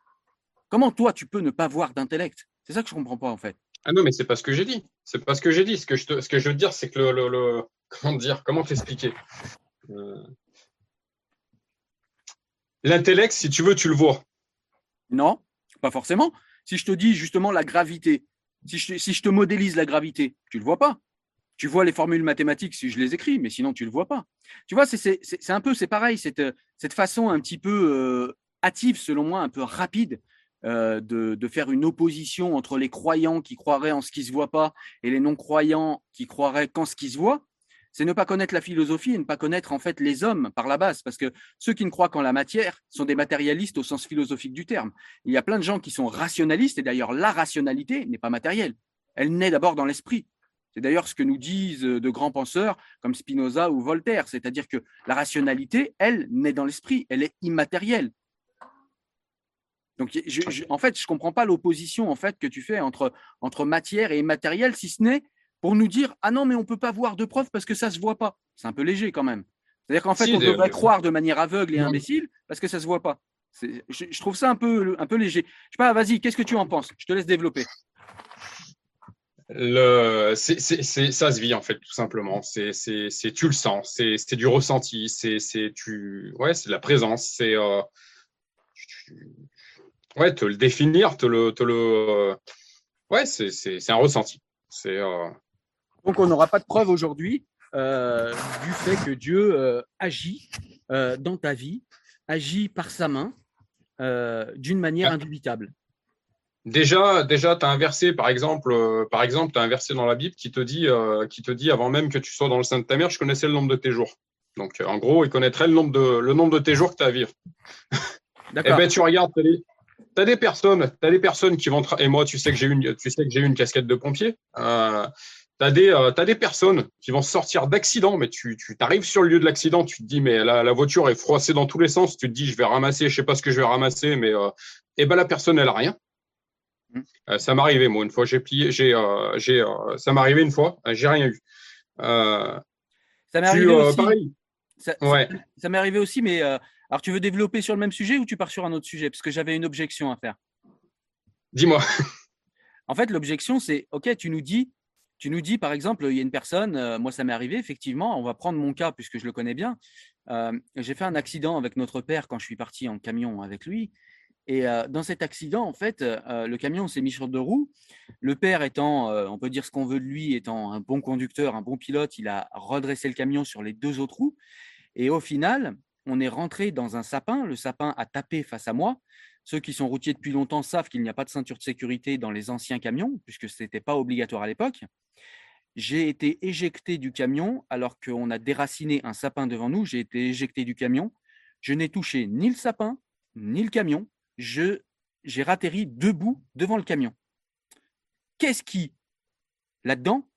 Comment toi, tu peux ne pas voir d'intellect? C'est ça que je ne comprends pas, en fait. Ah non, mais c'est pas ce que j'ai dit. C'est pas ce que j'ai dit. Ce que je, ce que je veux dire, c'est que le, comment dire, comment t'expliquer? Euh, L'intellect, si tu veux, tu le vois. Non, pas forcément. Si je te dis justement la gravité, si je, te modélise la gravité, tu ne le vois pas. Tu vois les formules mathématiques si je les écris, mais sinon tu ne le vois pas. Tu vois, c'est un peu, c'est pareil, cette, cette façon un petit peu euh, hâtive, selon moi, un peu rapide euh, de, de, faire une opposition entre les croyants qui croiraient en ce qui ne se voit pas et les non-croyants qui croiraient qu'en ce qui se voit c'est ne pas connaître la philosophie et ne pas connaître en fait les hommes par la base, parce que ceux qui ne croient qu'en la matière sont des matérialistes au sens philosophique du terme. Il y a plein de gens qui sont rationalistes, et d'ailleurs la rationalité n'est pas matérielle. Elle naît d'abord dans l'esprit. C'est d'ailleurs ce que nous disent de grands penseurs comme Spinoza ou Voltaire, c'est-à-dire que la rationalité, elle, naît dans l'esprit, elle est immatérielle. Donc, en fait, je ne comprends pas l'opposition en fait que tu fais entre, entre matière et immatériel, si ce n'est pour nous dire ah non mais on peut pas voir de preuves parce que ça se voit pas. C'est un peu léger quand même. C'est-à-dire qu'en fait on devrait croire de manière aveugle et imbécile parce que ça se voit pas. Je, trouve ça un peu un peu léger. Je sais pas, vas-y, qu'est-ce que tu en penses? Je te laisse développer. Le, c'est, ça se vit en fait tout simplement. C'est, c'est, tu le sens. C'est, du ressenti. C'est, c'est tu, ouais, c'est de la présence. C'est, euh, ouais, te le définir, te le, te le, ouais, c'est, c'est, un ressenti. C'est, euh, donc, on n'aura pas de preuve aujourd'hui euh, du fait que Dieu euh, agit euh, dans ta vie, agit par sa main d'une manière ah. indubitable. Déjà, déjà, tu as un verset, par exemple, par exemple, tu as un verset dans la Bible qui te dit, qui te dit, avant même que tu sois dans le sein de ta mère, je connaissais le nombre de tes jours. Donc, en gros, il connaîtrait le nombre de, le nombre de tes jours que tu as à vivre. Eh ben, tu regardes, tu as, des personnes, as des personnes qui vont, et moi, tu sais que j'ai une, tu sais que j'ai une casquette de pompier. Tu as, euh, des personnes qui vont sortir d'accident, mais tu t'arrives sur le lieu de l'accident, tu te dis, mais la, la, voiture est froissée dans tous les sens, tu te dis, je vais ramasser, je sais pas ce que je vais ramasser, mais euh, eh ben, la personne, elle a rien. Mmh. Euh, ça m'est arrivé, moi, une fois, j'ai plié, j'ai, ça m'est arrivé une fois, j'ai rien eu. ça m'est arrivé aussi. Ça, ouais. ça m'est arrivé aussi, mais alors tu veux développer sur le même sujet ou tu pars sur un autre sujet? Parce que j'avais une objection à faire. Dis-moi. En fait, l'objection, c'est OK, tu nous dis, tu nous dis, par exemple, il y a une personne, euh, moi ça m'est arrivé, effectivement, on va prendre mon cas puisque je le connais bien. Euh, j'ai fait un accident avec notre père quand je suis parti en camion avec lui. Et euh, dans cet accident, en fait, le camion s'est mis sur deux roues. Le père étant, on peut dire ce qu'on veut de lui, étant un bon conducteur, un bon pilote, il a redressé le camion sur les deux autres roues. Et au final, on est rentré dans un sapin. Le sapin a tapé face à moi. Ceux qui sont routiers depuis longtemps savent qu'il n'y a pas de ceinture de sécurité dans les anciens camions, puisque ce n'était pas obligatoire à l'époque. J'ai été éjecté du camion alors qu'on a déraciné un sapin devant nous. J'ai été éjecté du camion. Je n'ai touché ni le sapin, ni le camion. J'ai ratterri debout devant le camion. Qu'est-ce qui, là-dedans,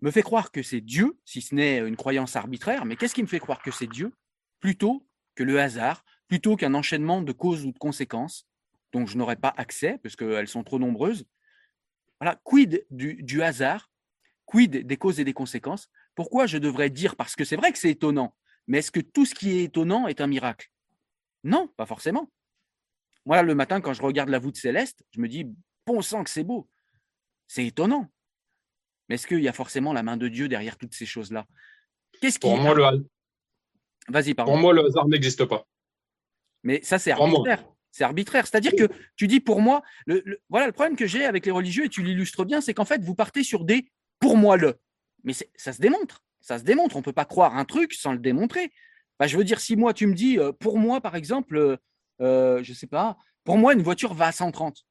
me fait croire que c'est Dieu, si ce n'est une croyance arbitraire, mais qu'est-ce qui me fait croire que c'est Dieu plutôt que le hasard, plutôt qu'un enchaînement de causes ou de conséquences dont je n'aurais pas accès, parce qu'elles sont trop nombreuses, voilà, quid du, hasard Quid des causes et des conséquences? Pourquoi je devrais dire, parce que c'est vrai que c'est étonnant, mais est-ce que tout ce qui est étonnant est un miracle? Non, pas forcément. Moi, le matin, quand je regarde la voûte céleste, je me dis, bon sang que c'est beau. C'est étonnant. Mais est-ce qu'il y a forcément la main de Dieu derrière toutes ces choses-là? Qu'est-ce qui... Pour moi, le... Vas-y, pardon. Pour moi, le hasard n'existe pas. Mais ça, c'est arbitraire. C'est arbitraire. C'est-à-dire que tu dis pour moi, le, voilà le problème que j'ai avec les religieux, et tu l'illustres bien, c'est qu'en fait, vous partez sur des pour moi le. Mais ça se démontre. Ça se démontre. On ne peut pas croire un truc sans le démontrer. je veux dire, si moi, tu me dis, euh, pour moi, par exemple, euh, euh, je ne sais pas, pour moi, une voiture va à 130.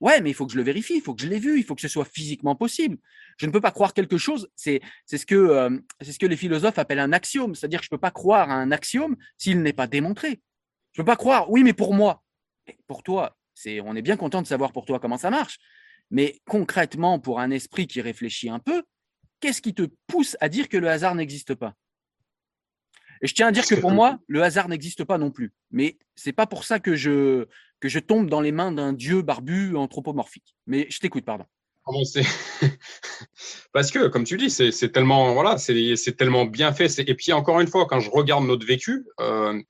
Ouais, mais il faut que je le vérifie, il faut que je l'ai vu, il faut que ce soit physiquement possible. Je ne peux pas croire quelque chose. C'est ce, que, c'est ce que les philosophes appellent un axiome. C'est-à-dire que je ne peux pas croire à un axiome s'il n'est pas démontré. Je ne peux pas croire, oui, mais pour moi pour toi, c'est, on est bien content de savoir pour toi comment ça marche. Mais concrètement, pour un esprit qui réfléchit un peu, qu'est-ce qui te pousse à dire que le hasard n'existe pas? Et je tiens à dire que pour moi, le hasard n'existe pas non plus. Mais c'est pas pour ça que je, que je tombe dans les mains d'un dieu barbu anthropomorphique. Mais je t'écoute, pardon. Parce que, comme tu dis, c'est tellement voilà, c'est tellement bien fait. Et puis encore une fois, quand je regarde notre vécu, euh,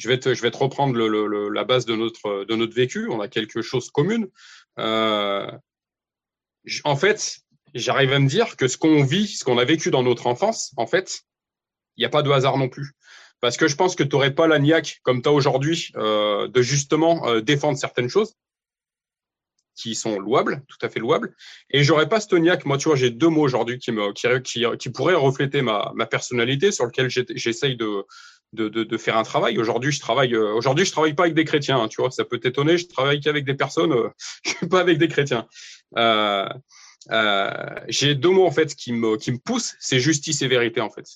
je vais te, je vais te reprendre le, la base de notre, de notre vécu. On a quelque chose commune. Euh, en fait, j'arrive à me dire que ce qu'on vit, ce qu'on a vécu dans notre enfance, en fait, il n'y a pas de hasard non plus. Parce que je pense que tu n'aurais pas la niaque comme tu as aujourd'hui euh, de justement euh, défendre certaines choses qui sont louables, tout à fait louables. Et j'aurais pas ce niaque. Moi, tu vois, j'ai deux mots aujourd'hui qui, qui, qui, qui pourraient refléter ma, ma personnalité, sur lequel j'essaye de, de, de, faire un travail. Aujourd'hui, je travaille. Euh, aujourd'hui, je travaille pas avec des chrétiens. Hein, tu vois, ça peut t'étonner. Je travaille qu'avec des personnes. Euh, je suis pas avec des chrétiens. Euh, j'ai deux mots en fait qui me qui me poussent, c'est justice et vérité en fait.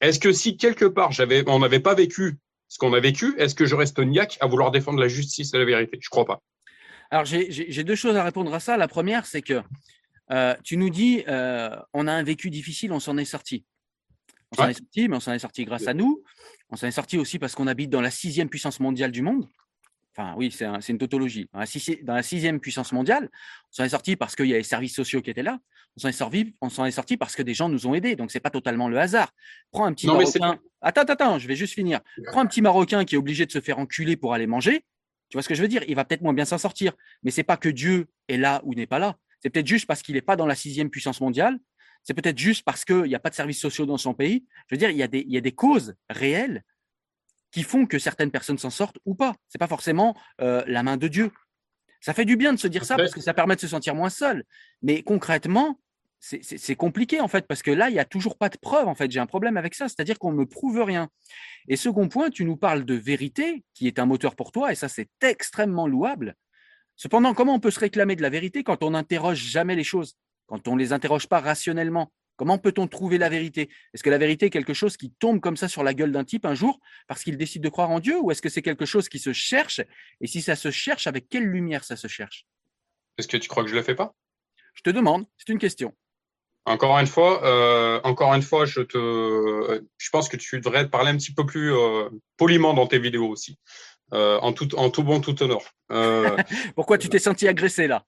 Est-ce que si quelque part j'avais on n'avait pas vécu ce qu'on a vécu, est-ce que je reste niaque à vouloir défendre la justice et la vérité? Je crois pas. Alors j'ai deux choses à répondre à ça. La première, c'est que tu nous dis on a un vécu difficile, on s'en est sorti. On s'en est sorti, mais on s'en est sorti grâce à nous. On s'en est sorti aussi parce qu'on habite dans la sixième puissance mondiale du monde. Enfin, oui, c'est une tautologie. Dans la, sixième puissance mondiale, on s'en est sorti parce qu'il y a les services sociaux qui étaient là. On s'en est sorti, on s'en est sorti parce que des gens nous ont aidés. Donc, c'est pas totalement le hasard. Prends un petit Marocain. Attends, attends, je vais juste finir. Prends un petit Marocain qui est obligé de se faire enculer pour aller manger. Tu vois ce que je veux dire? Il va peut-être moins bien s'en sortir. Mais c'est pas que Dieu est là ou n'est pas là. C'est peut-être juste parce qu'il n'est pas dans la sixième puissance mondiale c'est peut-être juste parce qu'il n'y a pas de services sociaux dans son pays. Je veux dire, il y a des, il y a des causes réelles qui font que certaines personnes s'en sortent ou pas. C'est pas forcément euh, la main de Dieu. Ça fait du bien de se dire ça parce que ça permet de se sentir moins seul. Mais concrètement, c'est compliqué en fait parce que là, il n'y a toujours pas de preuve. En fait, j'ai un problème avec ça, c'est-à-dire qu'on ne me prouve rien. Et second point, tu nous parles de vérité, qui est un moteur pour toi, et ça, c'est extrêmement louable. Cependant, comment on peut se réclamer de la vérité quand on n'interroge jamais les choses? Quand on ne les interroge pas rationnellement. Comment peut-on trouver la vérité? Est-ce que la vérité est quelque chose qui tombe comme ça sur la gueule d'un type un jour parce qu'il décide de croire en Dieu ou est-ce que c'est quelque chose qui se cherche? Et si ça se cherche, avec quelle lumière ça se cherche? Est-ce que tu crois que je ne le fais pas? Je te demande, c'est une question. Encore une fois, euh, encore une fois, je te, je pense que tu devrais parler un petit peu plus euh, poliment dans tes vidéos aussi, euh, en tout, en tout bon, tout honneur. Pourquoi tu t'es senti agressé là?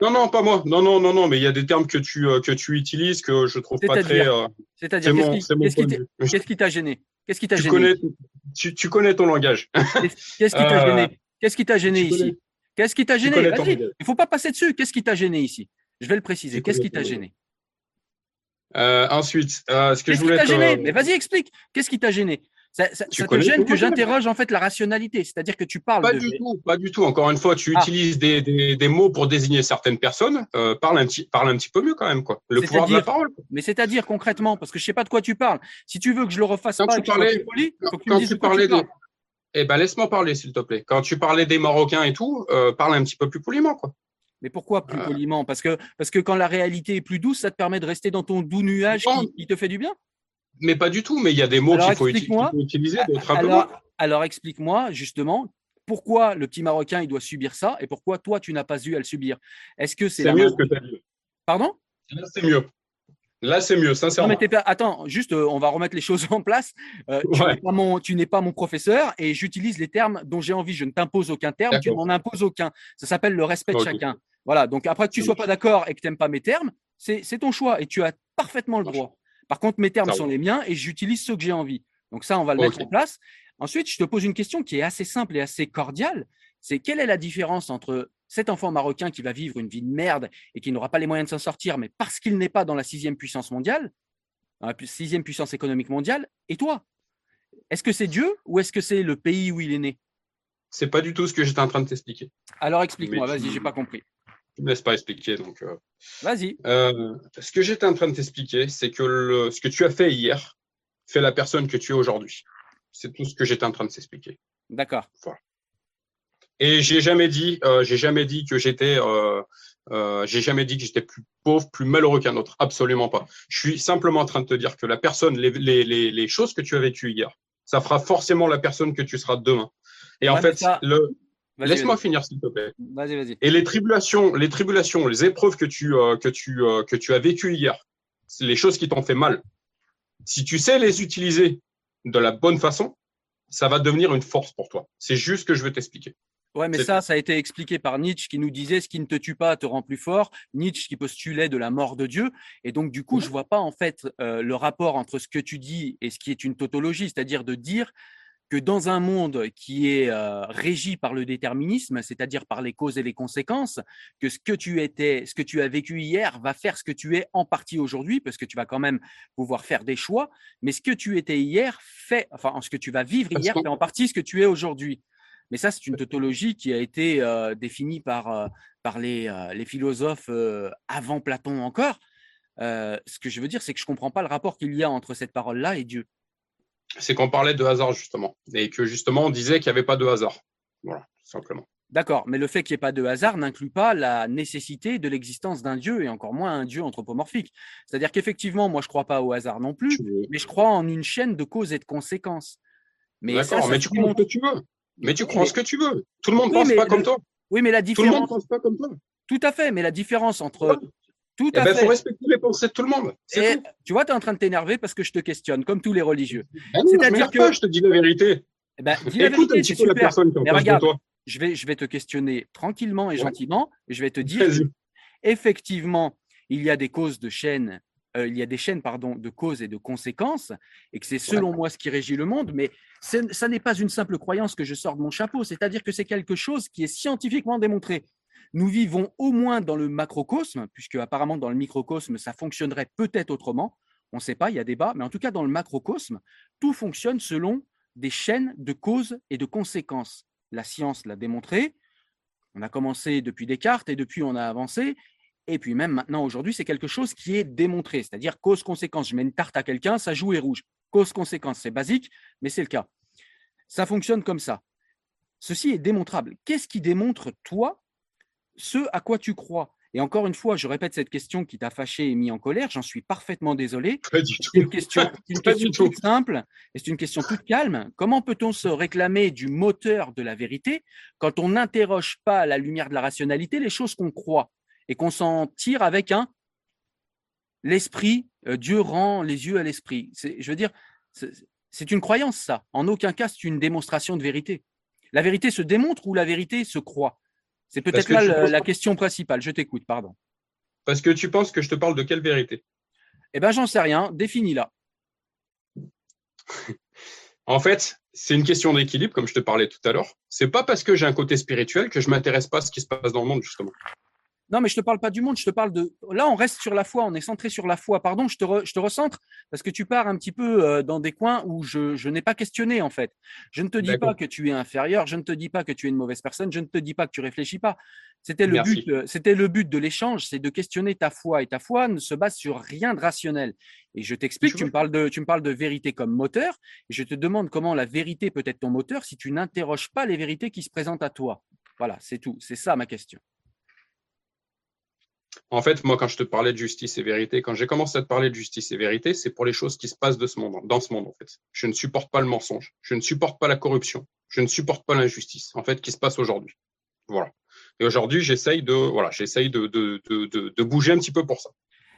Non, non, pas moi. Non, non, non, non, mais il y a des termes que tu, euh, que tu utilises que je trouve pas très. Euh, C'est-à-dire, qu'est-ce qui t'a gêné? Qu'est-ce qui t'a gêné connais, tu, tu, connais ton langage. Qu'est-ce qui t'a gêné? Euh, Qu'est-ce qui t'a gêné ici? Qu'est-ce qui t'a gêné? Il ne faut pas passer dessus. Qu'est-ce qui t'a gêné ici? Je vais le préciser. Qu'est-ce qui t'a gêné? Ensuite, ce que je voulais. Qu'est-ce qui t'a gêné? Mais vas-y, explique. Qu'est-ce qui t'a gêné? Ça, ça, te gêne que j'interroge en fait la rationalité, c'est-à-dire que tu parles. Pas du tout, pas du tout. Encore une fois, tu ah. utilises des, des, des, mots pour désigner certaines personnes. Euh, parle un petit, parle un petit peu mieux quand même, quoi. Le pouvoir de la parole. Mais c'est-à-dire concrètement, parce que je sais pas de quoi tu parles. Si tu veux que je le refasse quand pas, tu parlais, poli, faut que tu quand tu parlais de, eh ben laisse-moi parler s'il te plaît. Quand tu parlais des Marocains et tout, euh, parle un petit peu plus poliment, quoi. Mais pourquoi plus euh. poliment? Parce que parce que quand la réalité est plus douce, ça te permet de rester dans ton doux nuage qui, qui te fait du bien? Mais pas du tout, mais il y a des mots qu'il faut, utiliser, alors, alors explique-moi justement pourquoi le petit Marocain il doit subir ça et pourquoi toi tu n'as pas eu à le subir? Est-ce que c'est mieux ce que tu as dit Pardon? Là c'est mieux. Là c'est mieux, sincèrement. Non, mais attends, juste euh, on va remettre les choses en place. Euh, tu n'es pas, mon professeur et j'utilise les termes dont j'ai envie. Je ne t'impose aucun terme, tu ne m'en imposes aucun. Ça s'appelle le respect de chacun. Voilà, donc après que tu ne sois pas d'accord et que tu n'aimes pas mes termes, c'est ton choix et tu as parfaitement le droit. Par contre, mes termes sont les miens et j'utilise ceux que j'ai envie. Donc ça, on va le mettre en place. Ensuite, je te pose une question qui est assez simple et assez cordiale. C'est quelle est la différence entre cet enfant marocain qui va vivre une vie de merde et qui n'aura pas les moyens de s'en sortir, mais parce qu'il n'est pas dans la sixième puissance mondiale, dans la sixième puissance économique mondiale, et toi? Est-ce que c'est Dieu ou est-ce que c'est le pays où il est né? C'est pas du tout ce que j'étais en train de t'expliquer. Alors explique-moi, vas-y, j'ai pas compris. Tu me laisses pas expliquer. Donc, euh. Vas-y. Euh, ce que j'étais en train de t'expliquer, c'est que le, ce que tu as fait hier fait la personne que tu es aujourd'hui. C'est tout ce que j'étais en train de t'expliquer. D'accord. Et j'ai jamais dit, euh, j'ai jamais dit que j'étais, j'ai jamais dit que j'étais plus pauvre, plus malheureux qu'un autre. Absolument pas. Je suis simplement en train de te dire que la personne, les, les, les, les choses que tu as vécues hier, ça fera forcément la personne que tu seras demain. Et en fait, le, Laisse-moi finir, s'il te plaît. Vas-y, vas-y. Et les tribulations, les tribulations, les épreuves que tu, euh, que tu, euh, que tu as vécues hier, les choses qui t'ont fait mal. Si tu sais les utiliser de la bonne façon, ça va devenir une force pour toi. C'est juste ce que je veux t'expliquer. Ouais, mais ça, ça a été expliqué par Nietzsche qui nous disait ce qui ne te tue pas te rend plus fort. Nietzsche qui postulait de la mort de Dieu. Et donc, du coup, je vois pas en fait euh, le rapport entre ce que tu dis et ce qui est une tautologie, c'est-à-dire de dire que dans un monde qui est euh, régi par le déterminisme, c'est-à-dire par les causes et les conséquences, que ce que tu étais, ce que tu as vécu hier va faire ce que tu es en partie aujourd'hui, parce que tu vas quand même pouvoir faire des choix, mais ce que tu étais hier fait, enfin, ce que tu vas vivre hier fait en partie ce que tu es aujourd'hui. Mais ça, c'est une tautologie qui a été euh, définie par, euh, par les, les philosophes avant Platon encore. ce que je veux dire, c'est que je ne comprends pas le rapport qu'il y a entre cette parole-là et Dieu c'est qu'on parlait de hasard justement, et que justement on disait qu'il n'y avait pas de hasard. Voilà, tout simplement. D'accord, mais le fait qu'il n'y ait pas de hasard n'inclut pas la nécessité de l'existence d'un Dieu et encore moins un Dieu anthropomorphique. C'est-à-dire qu'effectivement, moi, je ne crois pas au hasard non plus, mais je crois en une chaîne de causes et de conséquences. D'accord, mais tu crois ce que tu veux. Mais tu crois ce que tu veux. Tout le monde ne pense pas comme toi. Oui, mais la différence. Tout le monde pense pas comme toi. Tout à fait, mais la différence entre. Tout eh à ben, fait. Il faut respecter les pensées de tout le monde. Et, tu vois, tu es en train de t'énerver parce que je te questionne, comme tous les religieux. Ben C'est-à-dire que. je te dis la vérité. Eh ben, dis la Écoute vérité, un petit peu la personne qui en toi je vais, je vais te questionner tranquillement et gentiment, et je vais te dire effectivement, il y a des causes de chaînes, euh, il y a des chaînes pardon, de causes et de conséquences, et que c'est selon moi ce qui régit le monde, mais ça n'est pas une simple croyance que je sors de mon chapeau, c'est-à-dire que c'est quelque chose qui est scientifiquement démontré. Nous vivons au moins dans le macrocosme, puisque apparemment dans le microcosme, ça fonctionnerait peut-être autrement. On ne sait pas, il y a débat, mais en tout cas dans le macrocosme, tout fonctionne selon des chaînes de causes et de conséquences la science l'a démontré. On a commencé depuis Descartes et depuis on a avancé. Et puis même maintenant, aujourd'hui, c'est quelque chose qui est démontré, c'est-à-dire cause-conséquence. Je mets une tarte à quelqu'un, ça joue et rouge. Cause-conséquence, c'est basique, mais c'est le cas. Ça fonctionne comme ça. Ceci est démontrable. Qu'est-ce qui démontre, toi, ce à quoi tu crois et encore une fois, je répète cette question qui t'a fâché et mis en colère. J'en suis parfaitement désolé. C'est une question, une question toute simple et c'est une question toute calme. Comment peut-on se réclamer du moteur de la vérité quand on n'interroge pas à la lumière de la rationalité les choses qu'on croit et qu'on s'en tire avec un l'esprit euh, Dieu rend les yeux à l'esprit. Je veux dire, c'est une croyance ça. En aucun cas c'est une démonstration de vérité. La vérité se démontre ou la vérité se croit. C'est peut-être là la, question principale. Je t'écoute, pardon. Parce que tu penses que je te parle de quelle vérité? Eh bien, j'en sais rien. Définis-la. en fait, c'est une question d'équilibre, comme je te parlais tout à l'heure. C'est pas parce que j'ai un côté spirituel que je m'intéresse pas à ce qui se passe dans le monde, justement. Non, mais je ne te parle pas du monde, je te parle de. Là, on reste sur la foi, on est centré sur la foi. Pardon, je te, je te recentre parce que tu pars un petit peu euh, dans des coins où je, je n'ai pas questionné, en fait. Je ne te dis pas que tu es inférieur, je ne te dis pas que tu es une mauvaise personne, je ne te dis pas que tu réfléchis pas. C'était le, but, euh, c'était le but de l'échange, c'est de questionner ta foi. Et ta foi ne se base sur rien de rationnel. Et je t'explique, tu me, parles de, tu me parles de vérité comme moteur, et je te demande comment la vérité peut être ton moteur si tu n'interroges pas les vérités qui se présentent à toi. Voilà, c'est tout. C'est ça ma question. En fait, moi, quand je te parlais de justice et vérité, quand j'ai commencé à te parler de justice et vérité, c'est pour les choses qui se passent de ce monde, dans ce monde, en fait. Je ne supporte pas le mensonge. Je ne supporte pas la corruption. Je ne supporte pas l'injustice, en fait, qui se passe aujourd'hui. Voilà. Et aujourd'hui, j'essaye de, voilà, j'essaye de, de, de, de, bouger un petit peu pour ça.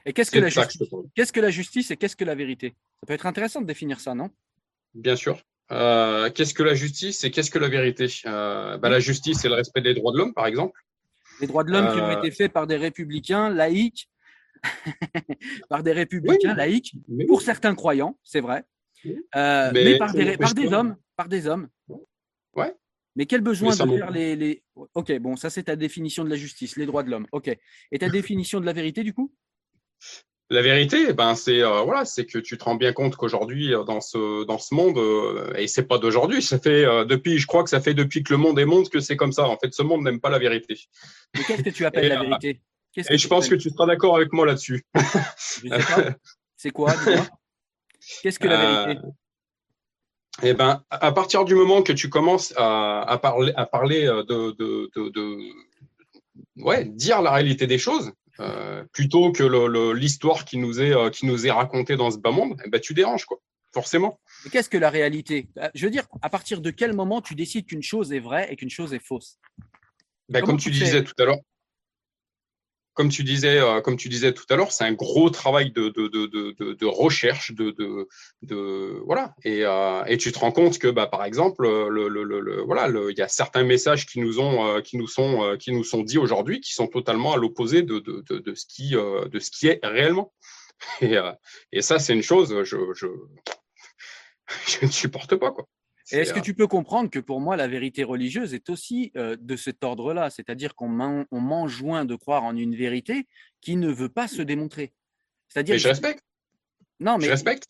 Et qu'est-ce que la justice Qu'est-ce que la justice et qu'est-ce que la vérité? Ça peut être intéressant de définir ça, non? Bien sûr. Euh, qu'est-ce que la justice et qu'est-ce que la vérité? Euh, bah, La justice, c'est le respect des droits de l'homme, par exemple les droits de l'homme qui ont euh. été faits par des républicains laïcs, par des républicains laïcs, pour certains croyants, c'est vrai, euh, mais, par, des, par des hommes, par des hommes. Ouais. Mais quel besoin de faire les, les, Ok, bon, ça c'est ta définition de la justice, les droits de l'homme. Ok. Et ta définition de la vérité du coup? La vérité, ben c'est euh, voilà, c'est que tu te rends bien compte qu'aujourd'hui euh, dans ce dans ce monde euh, et c'est pas d'aujourd'hui, ça fait depuis, je crois que ça fait depuis que le monde est monde que c'est comme ça. En fait, ce monde n'aime pas la vérité. Mais qu'est-ce que tu appelles la vérité? Et je pense que tu seras d'accord avec moi là-dessus. c'est quoi Qu'est-ce que la vérité? Eh ben, à partir du moment que tu commences à, à parler à parler de, de, de, de ouais, dire la réalité des choses, euh, plutôt que l'histoire qui nous est euh, qui nous est racontée dans ce bas monde, eh ben, tu déranges quoi, forcément. Qu'est-ce que la réalité? Euh, Je veux dire, à partir de quel moment tu décides qu'une chose est vraie et qu'une chose est fausse? Ben, Comme tu disais tout à l'heure, comme tu disais, euh, comme tu disais tout à l'heure, c'est un gros travail de, de, de, recherche, de, voilà. Et, euh, et, tu te rends compte que, bah, par exemple, le, le, le, voilà, il y a certains messages qui nous ont, euh, qui nous sont, euh, qui nous sont dits aujourd'hui, qui sont totalement à l'opposé de, ce qui, de ce qui est réellement. Et, et ça, c'est une chose, je, je, je ne supporte pas, quoi. Est-ce que tu peux comprendre que pour moi, la vérité religieuse est aussi euh, de cet ordre-là, c'est-à-dire qu'on m'enjoint de croire en une vérité qui ne veut pas se démontrer. C'est-à-dire. Mais je respecte. Non, mais je respecte.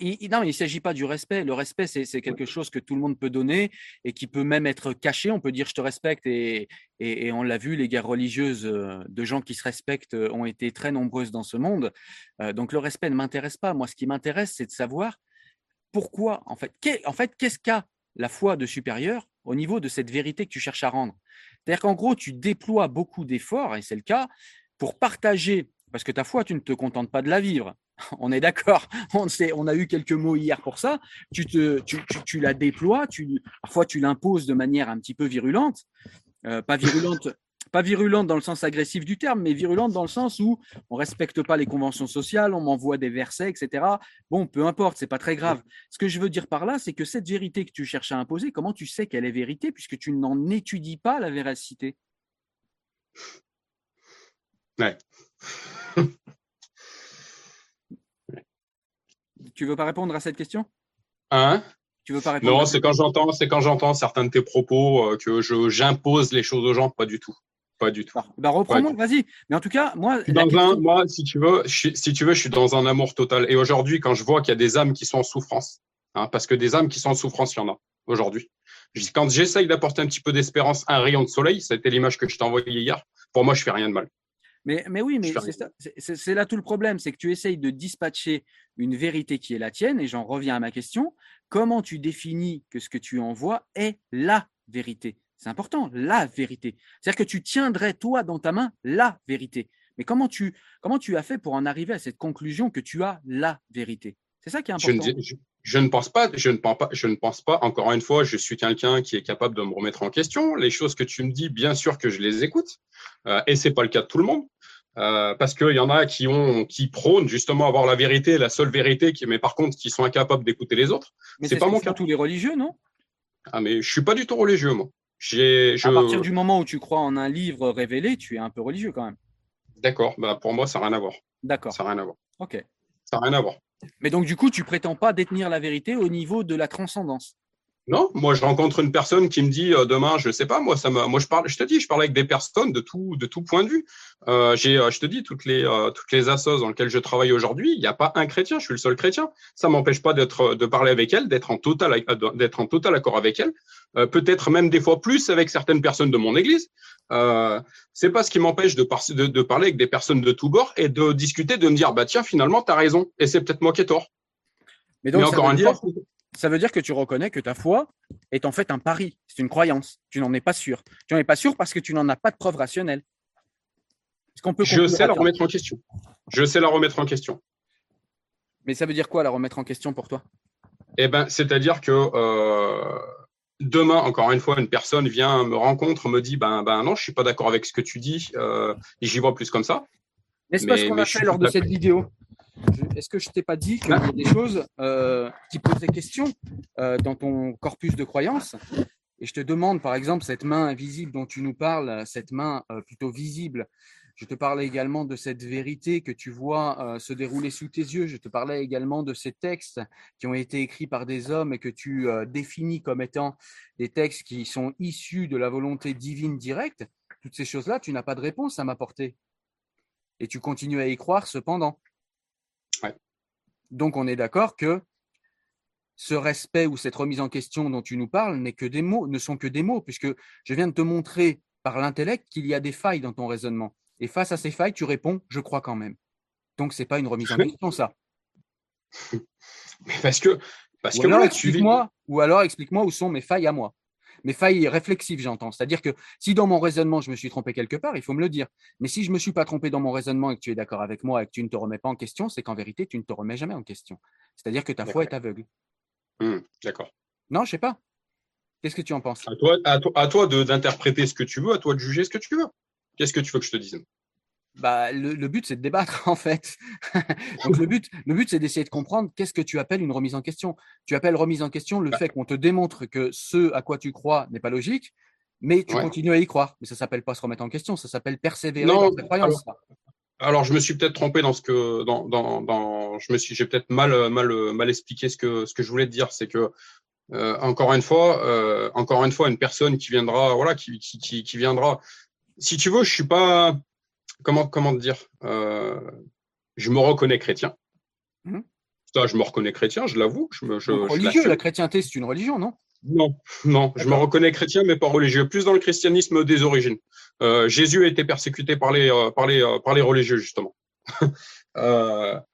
Il, non, il ne s'agit pas du respect. Le respect, c'est quelque chose que tout le monde peut donner et qui peut même être caché. On peut dire je te respecte et, et, on l'a vu, les guerres religieuses euh, de gens qui se respectent euh, ont été très nombreuses dans ce monde. donc le respect ne m'intéresse pas. Moi, ce qui m'intéresse, c'est de savoir pourquoi, en fait, qu'est, en fait, qu'est-ce qu'a la foi de supérieur au niveau de cette vérité que tu cherches à rendre? C'est-à-dire qu'en gros, tu déploies beaucoup d'efforts, et c'est le cas, pour partager, parce que ta foi, tu ne te contentes pas de la vivre. On est d'accord, on, on a eu quelques mots hier pour ça. Tu, te, tu, tu, la déploies, tu, parfois tu l'imposes de manière un petit peu virulente, euh, pas virulente pas virulente dans le sens agressif du terme, mais virulente dans le sens où on respecte pas les conventions sociales, on m'envoie des versets, etc. Bon, peu importe, c'est pas très grave. Ce que je veux dire par là, c'est que cette vérité que tu cherches à imposer, comment tu sais qu'elle est vérité puisque tu n'en étudies pas la véracité? Ouais. tu veux pas répondre à cette question? Hein? Tu veux pas répondre Non, c'est quand j'entends, c'est quand j'entends certains de tes propos euh, que je j'impose les choses aux gens, pas du tout. Pas du tout. Bah, reprends-moi, vas-y. Mais en tout cas, moi. moi, si tu veux, je, si tu veux, je suis dans un amour total. Et aujourd'hui, quand je vois qu'il y a des âmes qui sont en souffrance, hein, parce que des âmes qui sont en souffrance, il y en a aujourd'hui. Quand j'essaye d'apporter un petit peu d'espérance, un rayon de soleil, c'était l'image que je t'ai envoyée hier. Pour moi, je fais rien de mal. Mais, mais oui, mais c'est là tout le problème, c'est que tu essayes de dispatcher une vérité qui est la tienne, et j'en reviens à ma question. Comment tu définis que ce que tu envoies est la vérité? C'est important, la vérité. C'est-à-dire que tu tiendrais, toi, dans ta main, la vérité. Mais comment tu, comment tu as fait pour en arriver à cette conclusion que tu as la vérité? C'est ça qui est important. Je ne, pense pas, je ne pense pas, je ne pense pas. Encore une fois, je suis quelqu'un qui est capable de me remettre en question. Les choses que tu me dis, bien sûr que je les écoute, euh, et c'est pas le cas de tout le monde. Euh, parce qu'il y en a qui ont, qui prônent justement avoir la vérité, la seule vérité, qui, mais par contre, qui sont incapables d'écouter les autres. Mais c'est pas mon cas. Tous les religieux, non? Ah, mais je suis pas du tout religieux, moi. À partir du moment où tu crois en un livre révélé, tu es un peu religieux quand même. D'accord. Bah, pour moi, ça n'a rien à voir. D'accord. Ça n'a rien à voir. Ok. Ça n'a rien à voir. Mais donc, du coup, tu prétends pas détenir la vérité au niveau de la transcendance non, moi je rencontre une personne qui me dit euh, demain, je sais pas, moi ça me, moi je parle, je te dis, je parle avec des personnes de tout, de tout point de vue. Euh, j'ai, euh, je te dis, toutes les, euh, toutes les assos dans lesquelles je travaille aujourd'hui, il n'y a pas un chrétien, je suis le seul chrétien. Ça m'empêche pas d'être, de parler avec elle, d'être en total, d'être en total accord avec elle. peut-être même des fois plus avec certaines personnes de mon église. Euh, c'est pas ce qui m'empêche de, de, de, parler avec des personnes de tous bords et de discuter, de me dire bah tiens finalement t'as raison et c'est peut-être moi qui ai tort. Mais donc encore une fois, ça veut dire que tu reconnais que ta foi est en fait un pari, c'est une croyance. Tu n'en es pas sûr. Tu n'en es pas sûr parce que tu n'en as pas de preuve rationnelle. qu'on peut Je sais la remettre en question. Je sais la remettre en question. Mais ça veut dire quoi la remettre en question pour toi? Eh ben, c'est-à-dire que euh, demain, encore une fois, une personne vient me rencontre, me dit ben ben non, je suis pas d'accord avec ce que tu dis, euh, j'y vois plus comme ça. N'est-ce pas ce qu'on a fait lors de cette vidéo? Est-ce que je t'ai pas dit qu'il y a des choses euh, qui posaient question euh, dans ton corpus de croyances? Et je te demande, par exemple, cette main invisible dont tu nous parles, cette main euh, plutôt visible. Je te parlais également de cette vérité que tu vois se dérouler sous tes yeux. Je te parlais également de ces textes qui ont été écrits par des hommes et que tu définis comme étant des textes qui sont issus de la volonté divine directe. Toutes ces choses-là, tu n'as pas de réponse à m'apporter. Et tu continues à y croire cependant. Donc on est d'accord que ce respect ou cette remise en question dont tu nous parles n'est que des mots, ne sont que des mots, puisque je viens de te montrer par l'intellect qu'il y a des failles dans ton raisonnement. Et face à ces failles, tu réponds je crois quand même. Donc c'est pas une remise en question, ça. Mais parce que parce ou que alors explique-moi, ou alors explique-moi où sont mes failles à moi mes failles réflexives, j'entends. C'est-à-dire que si dans mon raisonnement, je me suis trompé quelque part, il faut me le dire. Mais si je ne me suis pas trompé dans mon raisonnement et que tu es d'accord avec moi et que tu ne te remets pas en question, c'est qu'en vérité, tu ne te remets jamais en question. C'est-à-dire que ta foi est aveugle. Mmh, d'accord. Non, je sais pas. Qu'est-ce que tu en penses? À toi, à toi, d'interpréter ce que tu veux, à toi de juger ce que tu veux. Qu'est-ce que tu veux que je te dise? Bah, le, but, c'est de débattre, en fait. Donc, le but, le but c'est d'essayer de comprendre qu'est-ce que tu appelles une remise en question. Tu appelles remise en question le fait qu'on te démontre que ce à quoi tu crois n'est pas logique, mais tu continues à y croire. Mais ça s'appelle pas se remettre en question, ça s'appelle persévérer dans ta croyance. Alors, je me suis peut-être trompé dans ce que, dans, dans, dans je me suis, j'ai peut-être mal, mal, mal expliqué ce que, ce que je voulais te dire, c'est que euh, encore une fois, euh, encore une fois, une personne qui viendra, voilà, qui, qui, qui, qui viendra. Si tu veux, je suis pas, comment, comment dire euh, Je me reconnais chrétien. Mmh. Ça, je me reconnais chrétien, je l'avoue. Je me, je, religieux, la chrétienté, c'est une religion, non? Non, non. Je me reconnais chrétien, mais pas religieux. Plus dans le christianisme des origines. Euh, Jésus a été persécuté par les, euh, par les, euh, par les religieux, justement.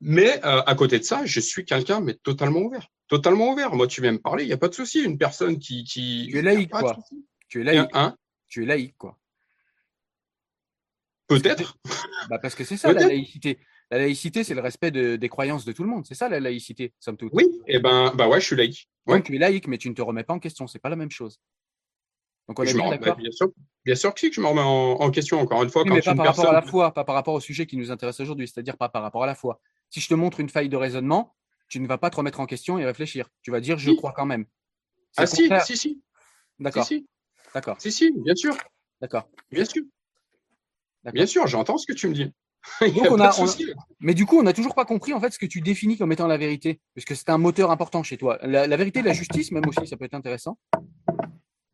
mais à côté de ça, je suis quelqu'un mais totalement ouvert, totalement ouvert. Moi, tu viens me parler, il n'y a pas de souci. Une personne qui, qui. Tu es laïque, quoi. Tu es laïque. tu es laïque, quoi. Peut-être. Bah parce que c'est ça la laïcité. La laïcité, c'est le respect des croyances de tout le monde. C'est ça la laïcité, somme toute. Oui, et eh ben, bah ouais, je suis laïque. Donc tu es laïque, mais tu ne te remets pas en question. C'est pas la même chose. Donc on est bien. Bien sûr, bien sûr que si, que je me remets en, question encore une fois. mais pas par rapport à la foi, pas par rapport au sujet qui nous intéresse aujourd'hui, c'est-à-dire pas par rapport à la foi. Si je te montre une faille de raisonnement, tu ne vas pas te remettre en question et réfléchir. Tu vas dire je crois quand même. Ah si, si, si. D'accord. Si, si. D'accord. Si, si, bien sûr. D'accord. Bien sûr. Bien sûr, j'entends ce que tu me dis. Mais du coup, on n'a toujours pas compris en fait ce que tu définis comme étant la vérité, puisque c'est un moteur important chez toi. La, vérité, la justice, même aussi, ça peut être intéressant.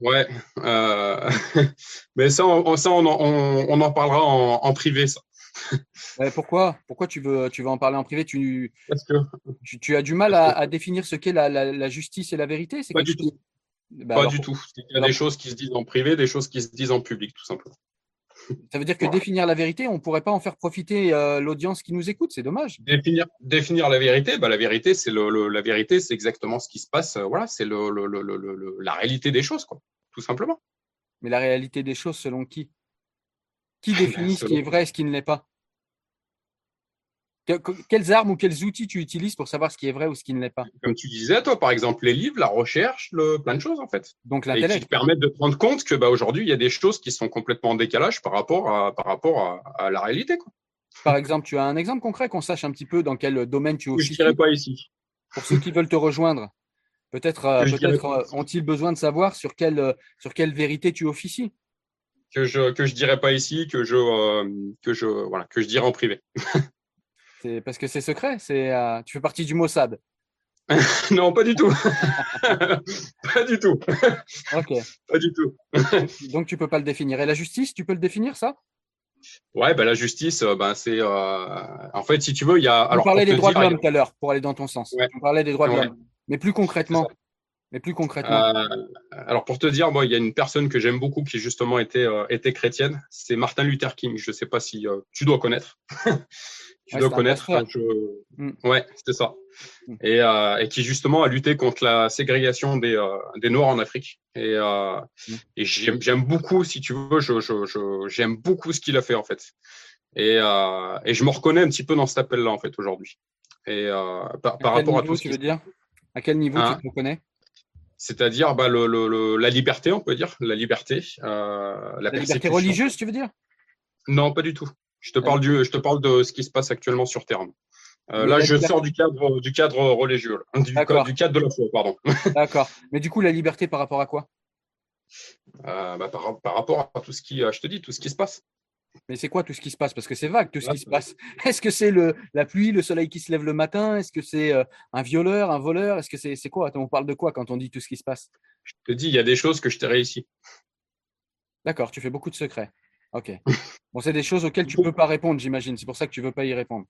Ouais, euh, mais ça, on, ça, on, en parlera en, privé, ça. pourquoi Pourquoi tu veux, tu veux en parler en privé? Tu, Parce que... tu, as du mal à, définir ce qu'est la, justice et la vérité Pas du tout. Bah, pas du tout. Il y a des choses qui se disent en privé, des choses qui se disent en public, tout simplement. Ça veut dire que définir la vérité, on ne pourrait pas en faire profiter euh, l'audience qui nous écoute, c'est dommage. Définir, définir la vérité, bah, la vérité, c'est le, la vérité, c'est exactement ce qui se passe. Euh, voilà, c'est le, la réalité des choses, quoi, tout simplement. Mais la réalité des choses, selon qui? Qui définit ce qui est vrai et ce qui ne l'est pas? Quelles armes ou quels outils tu utilises pour savoir ce qui est vrai ou ce qui ne l'est pas? Comme tu disais, toi, par exemple, les livres, la recherche, le, plein de choses, en fait. Donc l'intellect. Et qui te permettent de te rendre compte que bah, aujourd'hui, il y a des choses qui sont complètement en décalage par rapport à, par rapport à, la réalité. Quoi. Par exemple, tu as un exemple concret qu'on sache un petit peu dans quel domaine tu officies Je ne dirais pas ici. Pour ceux qui veulent te rejoindre, peut-être euh, euh, ont-ils besoin de savoir sur quelle, euh, sur quelle vérité tu officies? Que je que je dirais pas ici, que je que je voilà que je dirais en privé. C'est parce que c'est secret. C'est euh, tu fais partie du Mossad. non, pas du tout. pas du tout. Ok. Pas du tout. Donc tu peux pas le définir. Et la justice, tu peux le définir ça? Ouais, bah, la justice, euh, bah, c'est euh, en fait, si tu veux, il y a. On parlait des droits de l'homme tout à l'heure pour aller dans ton sens. On parlait des droits de l'homme, mais plus concrètement. Mais plus concrètement. alors pour te dire, moi, il y a une personne que j'aime beaucoup qui justement était était chrétienne. C'est Martin Luther King. Je ne sais pas si tu dois connaître. Tu dois connaître. Je... Mm. Ouais, c'était ça. Mm. Et, euh, et, qui justement a lutté contre la ségrégation des, euh, des Noirs en Afrique. Et, euh, mm. et j'aime beaucoup, si tu veux, j'aime je, je, beaucoup ce qu'il a fait en fait. Et, et je me reconnais un petit peu dans cet appel-là en fait aujourd'hui. Et par, par rapport à tout tu veux dire? À quel niveau tu hein te reconnais? C'est-à-dire bah, le, le, la liberté, on peut dire, la liberté, la, la liberté religieuse, tu veux dire? Non, pas du tout. Je te parle du, je te parle de ce qui se passe actuellement sur terre. Euh, là, je sors du cadre, du cadre religieux, du, du, cadre de la foi, pardon. D'accord. Mais du coup, la liberté par rapport à quoi? Euh, bah, par, par, rapport à tout ce qui, euh, je te dis, tout ce qui se passe. Mais c'est quoi tout ce qui se passe? Parce que c'est vague tout ce qui se passe. Est-ce que c'est le, la pluie, le soleil qui se lève le matin? Est-ce que c'est euh, un violeur, un voleur? Est-ce que c'est, c'est quoi? On parle de quoi quand on dit tout ce qui se passe? Je te dis, il y a des choses que je t'ai réussi. D'accord, tu fais beaucoup de secrets. Ok. Bon, c'est des choses auxquelles tu ne peux pas répondre, j'imagine. C'est pour ça que tu ne veux pas y répondre.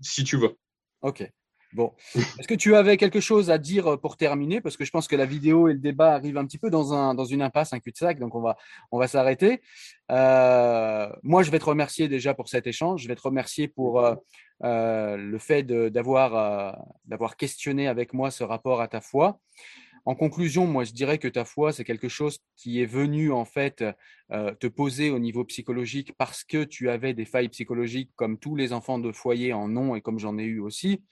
Si tu veux. Ok. Bon. Est-ce que tu avais quelque chose à dire euh, pour terminer? Parce que je pense que la vidéo et le débat arrivent un petit peu dans, un, dans une impasse, un cul-de-sac, donc on va, on va s'arrêter. Euh, moi, je vais te remercier déjà pour cet échange. Je vais te remercier pour euh, le fait d'avoir d'avoir questionné avec moi ce rapport à ta foi. En conclusion, moi, je dirais que ta foi, c'est quelque chose qui est venu en fait euh, te poser au niveau psychologique parce que tu avais des failles psychologiques comme tous les enfants de foyer en ont et comme j'en ai eu aussi,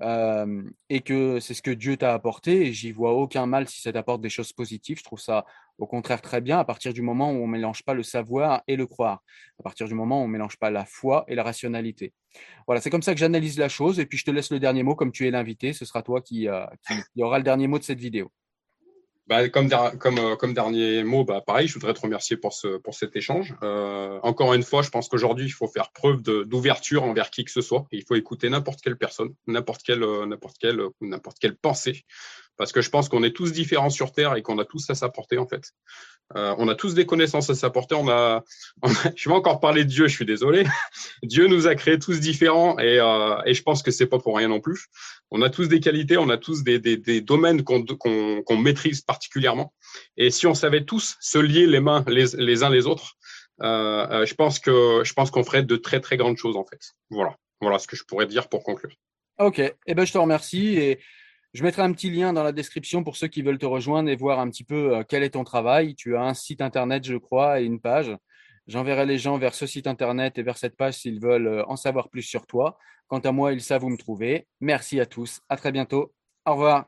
euh, et que c'est ce que Dieu t'a apporté. Et j'y vois aucun mal si ça t'apporte des choses positives. Je trouve ça au contraire très bien à partir du moment où on mélange pas le savoir et le croire, à partir du moment où on mélange pas la foi et la rationalité. Voilà, c'est comme ça que j'analyse la chose. Et puis je te laisse le dernier mot, comme tu es l'invité, ce sera toi qui, euh, le dernier mot de cette vidéo. Bah, comme, comme, euh, comme, dernier mot, bah, pareil, je voudrais te remercier pour, ce, pour cet échange. Euh, encore une fois, je pense qu'aujourd'hui, il faut faire preuve d'ouverture envers qui que ce soit. il faut écouter n'importe quelle personne, n'importe quelle, n'importe quelle, n'importe quelle pensée parce que je pense qu'on est tous différents sur Terre et qu'on a tous à s'apporter en fait. Euh, on a tous des connaissances à s'apporter. On a, je vais encore parler de Dieu, je suis désolé. Dieu nous a créés tous différents et, euh, et je pense que c'est pas pour rien non plus. On a tous des qualités, on a tous des, des, domaines qu'on maîtrise particulièrement. Et si on savait tous se lier les mains les, les uns les autres, euh, euh je pense que je pense qu'on ferait de très très grandes choses en fait. Voilà, voilà ce que je pourrais dire pour conclure. Ok, eh ben je te remercie et Je mettrai un petit lien dans la description pour ceux qui veulent te rejoindre et voir un petit peu euh, quel est ton travail. Tu as un site internet, je crois, et une page. J'enverrai les gens vers ce site internet et vers cette page s'ils veulent euh, en savoir plus sur toi. Quant à moi, ils savent où me trouver. Merci à tous. À très bientôt. Au revoir.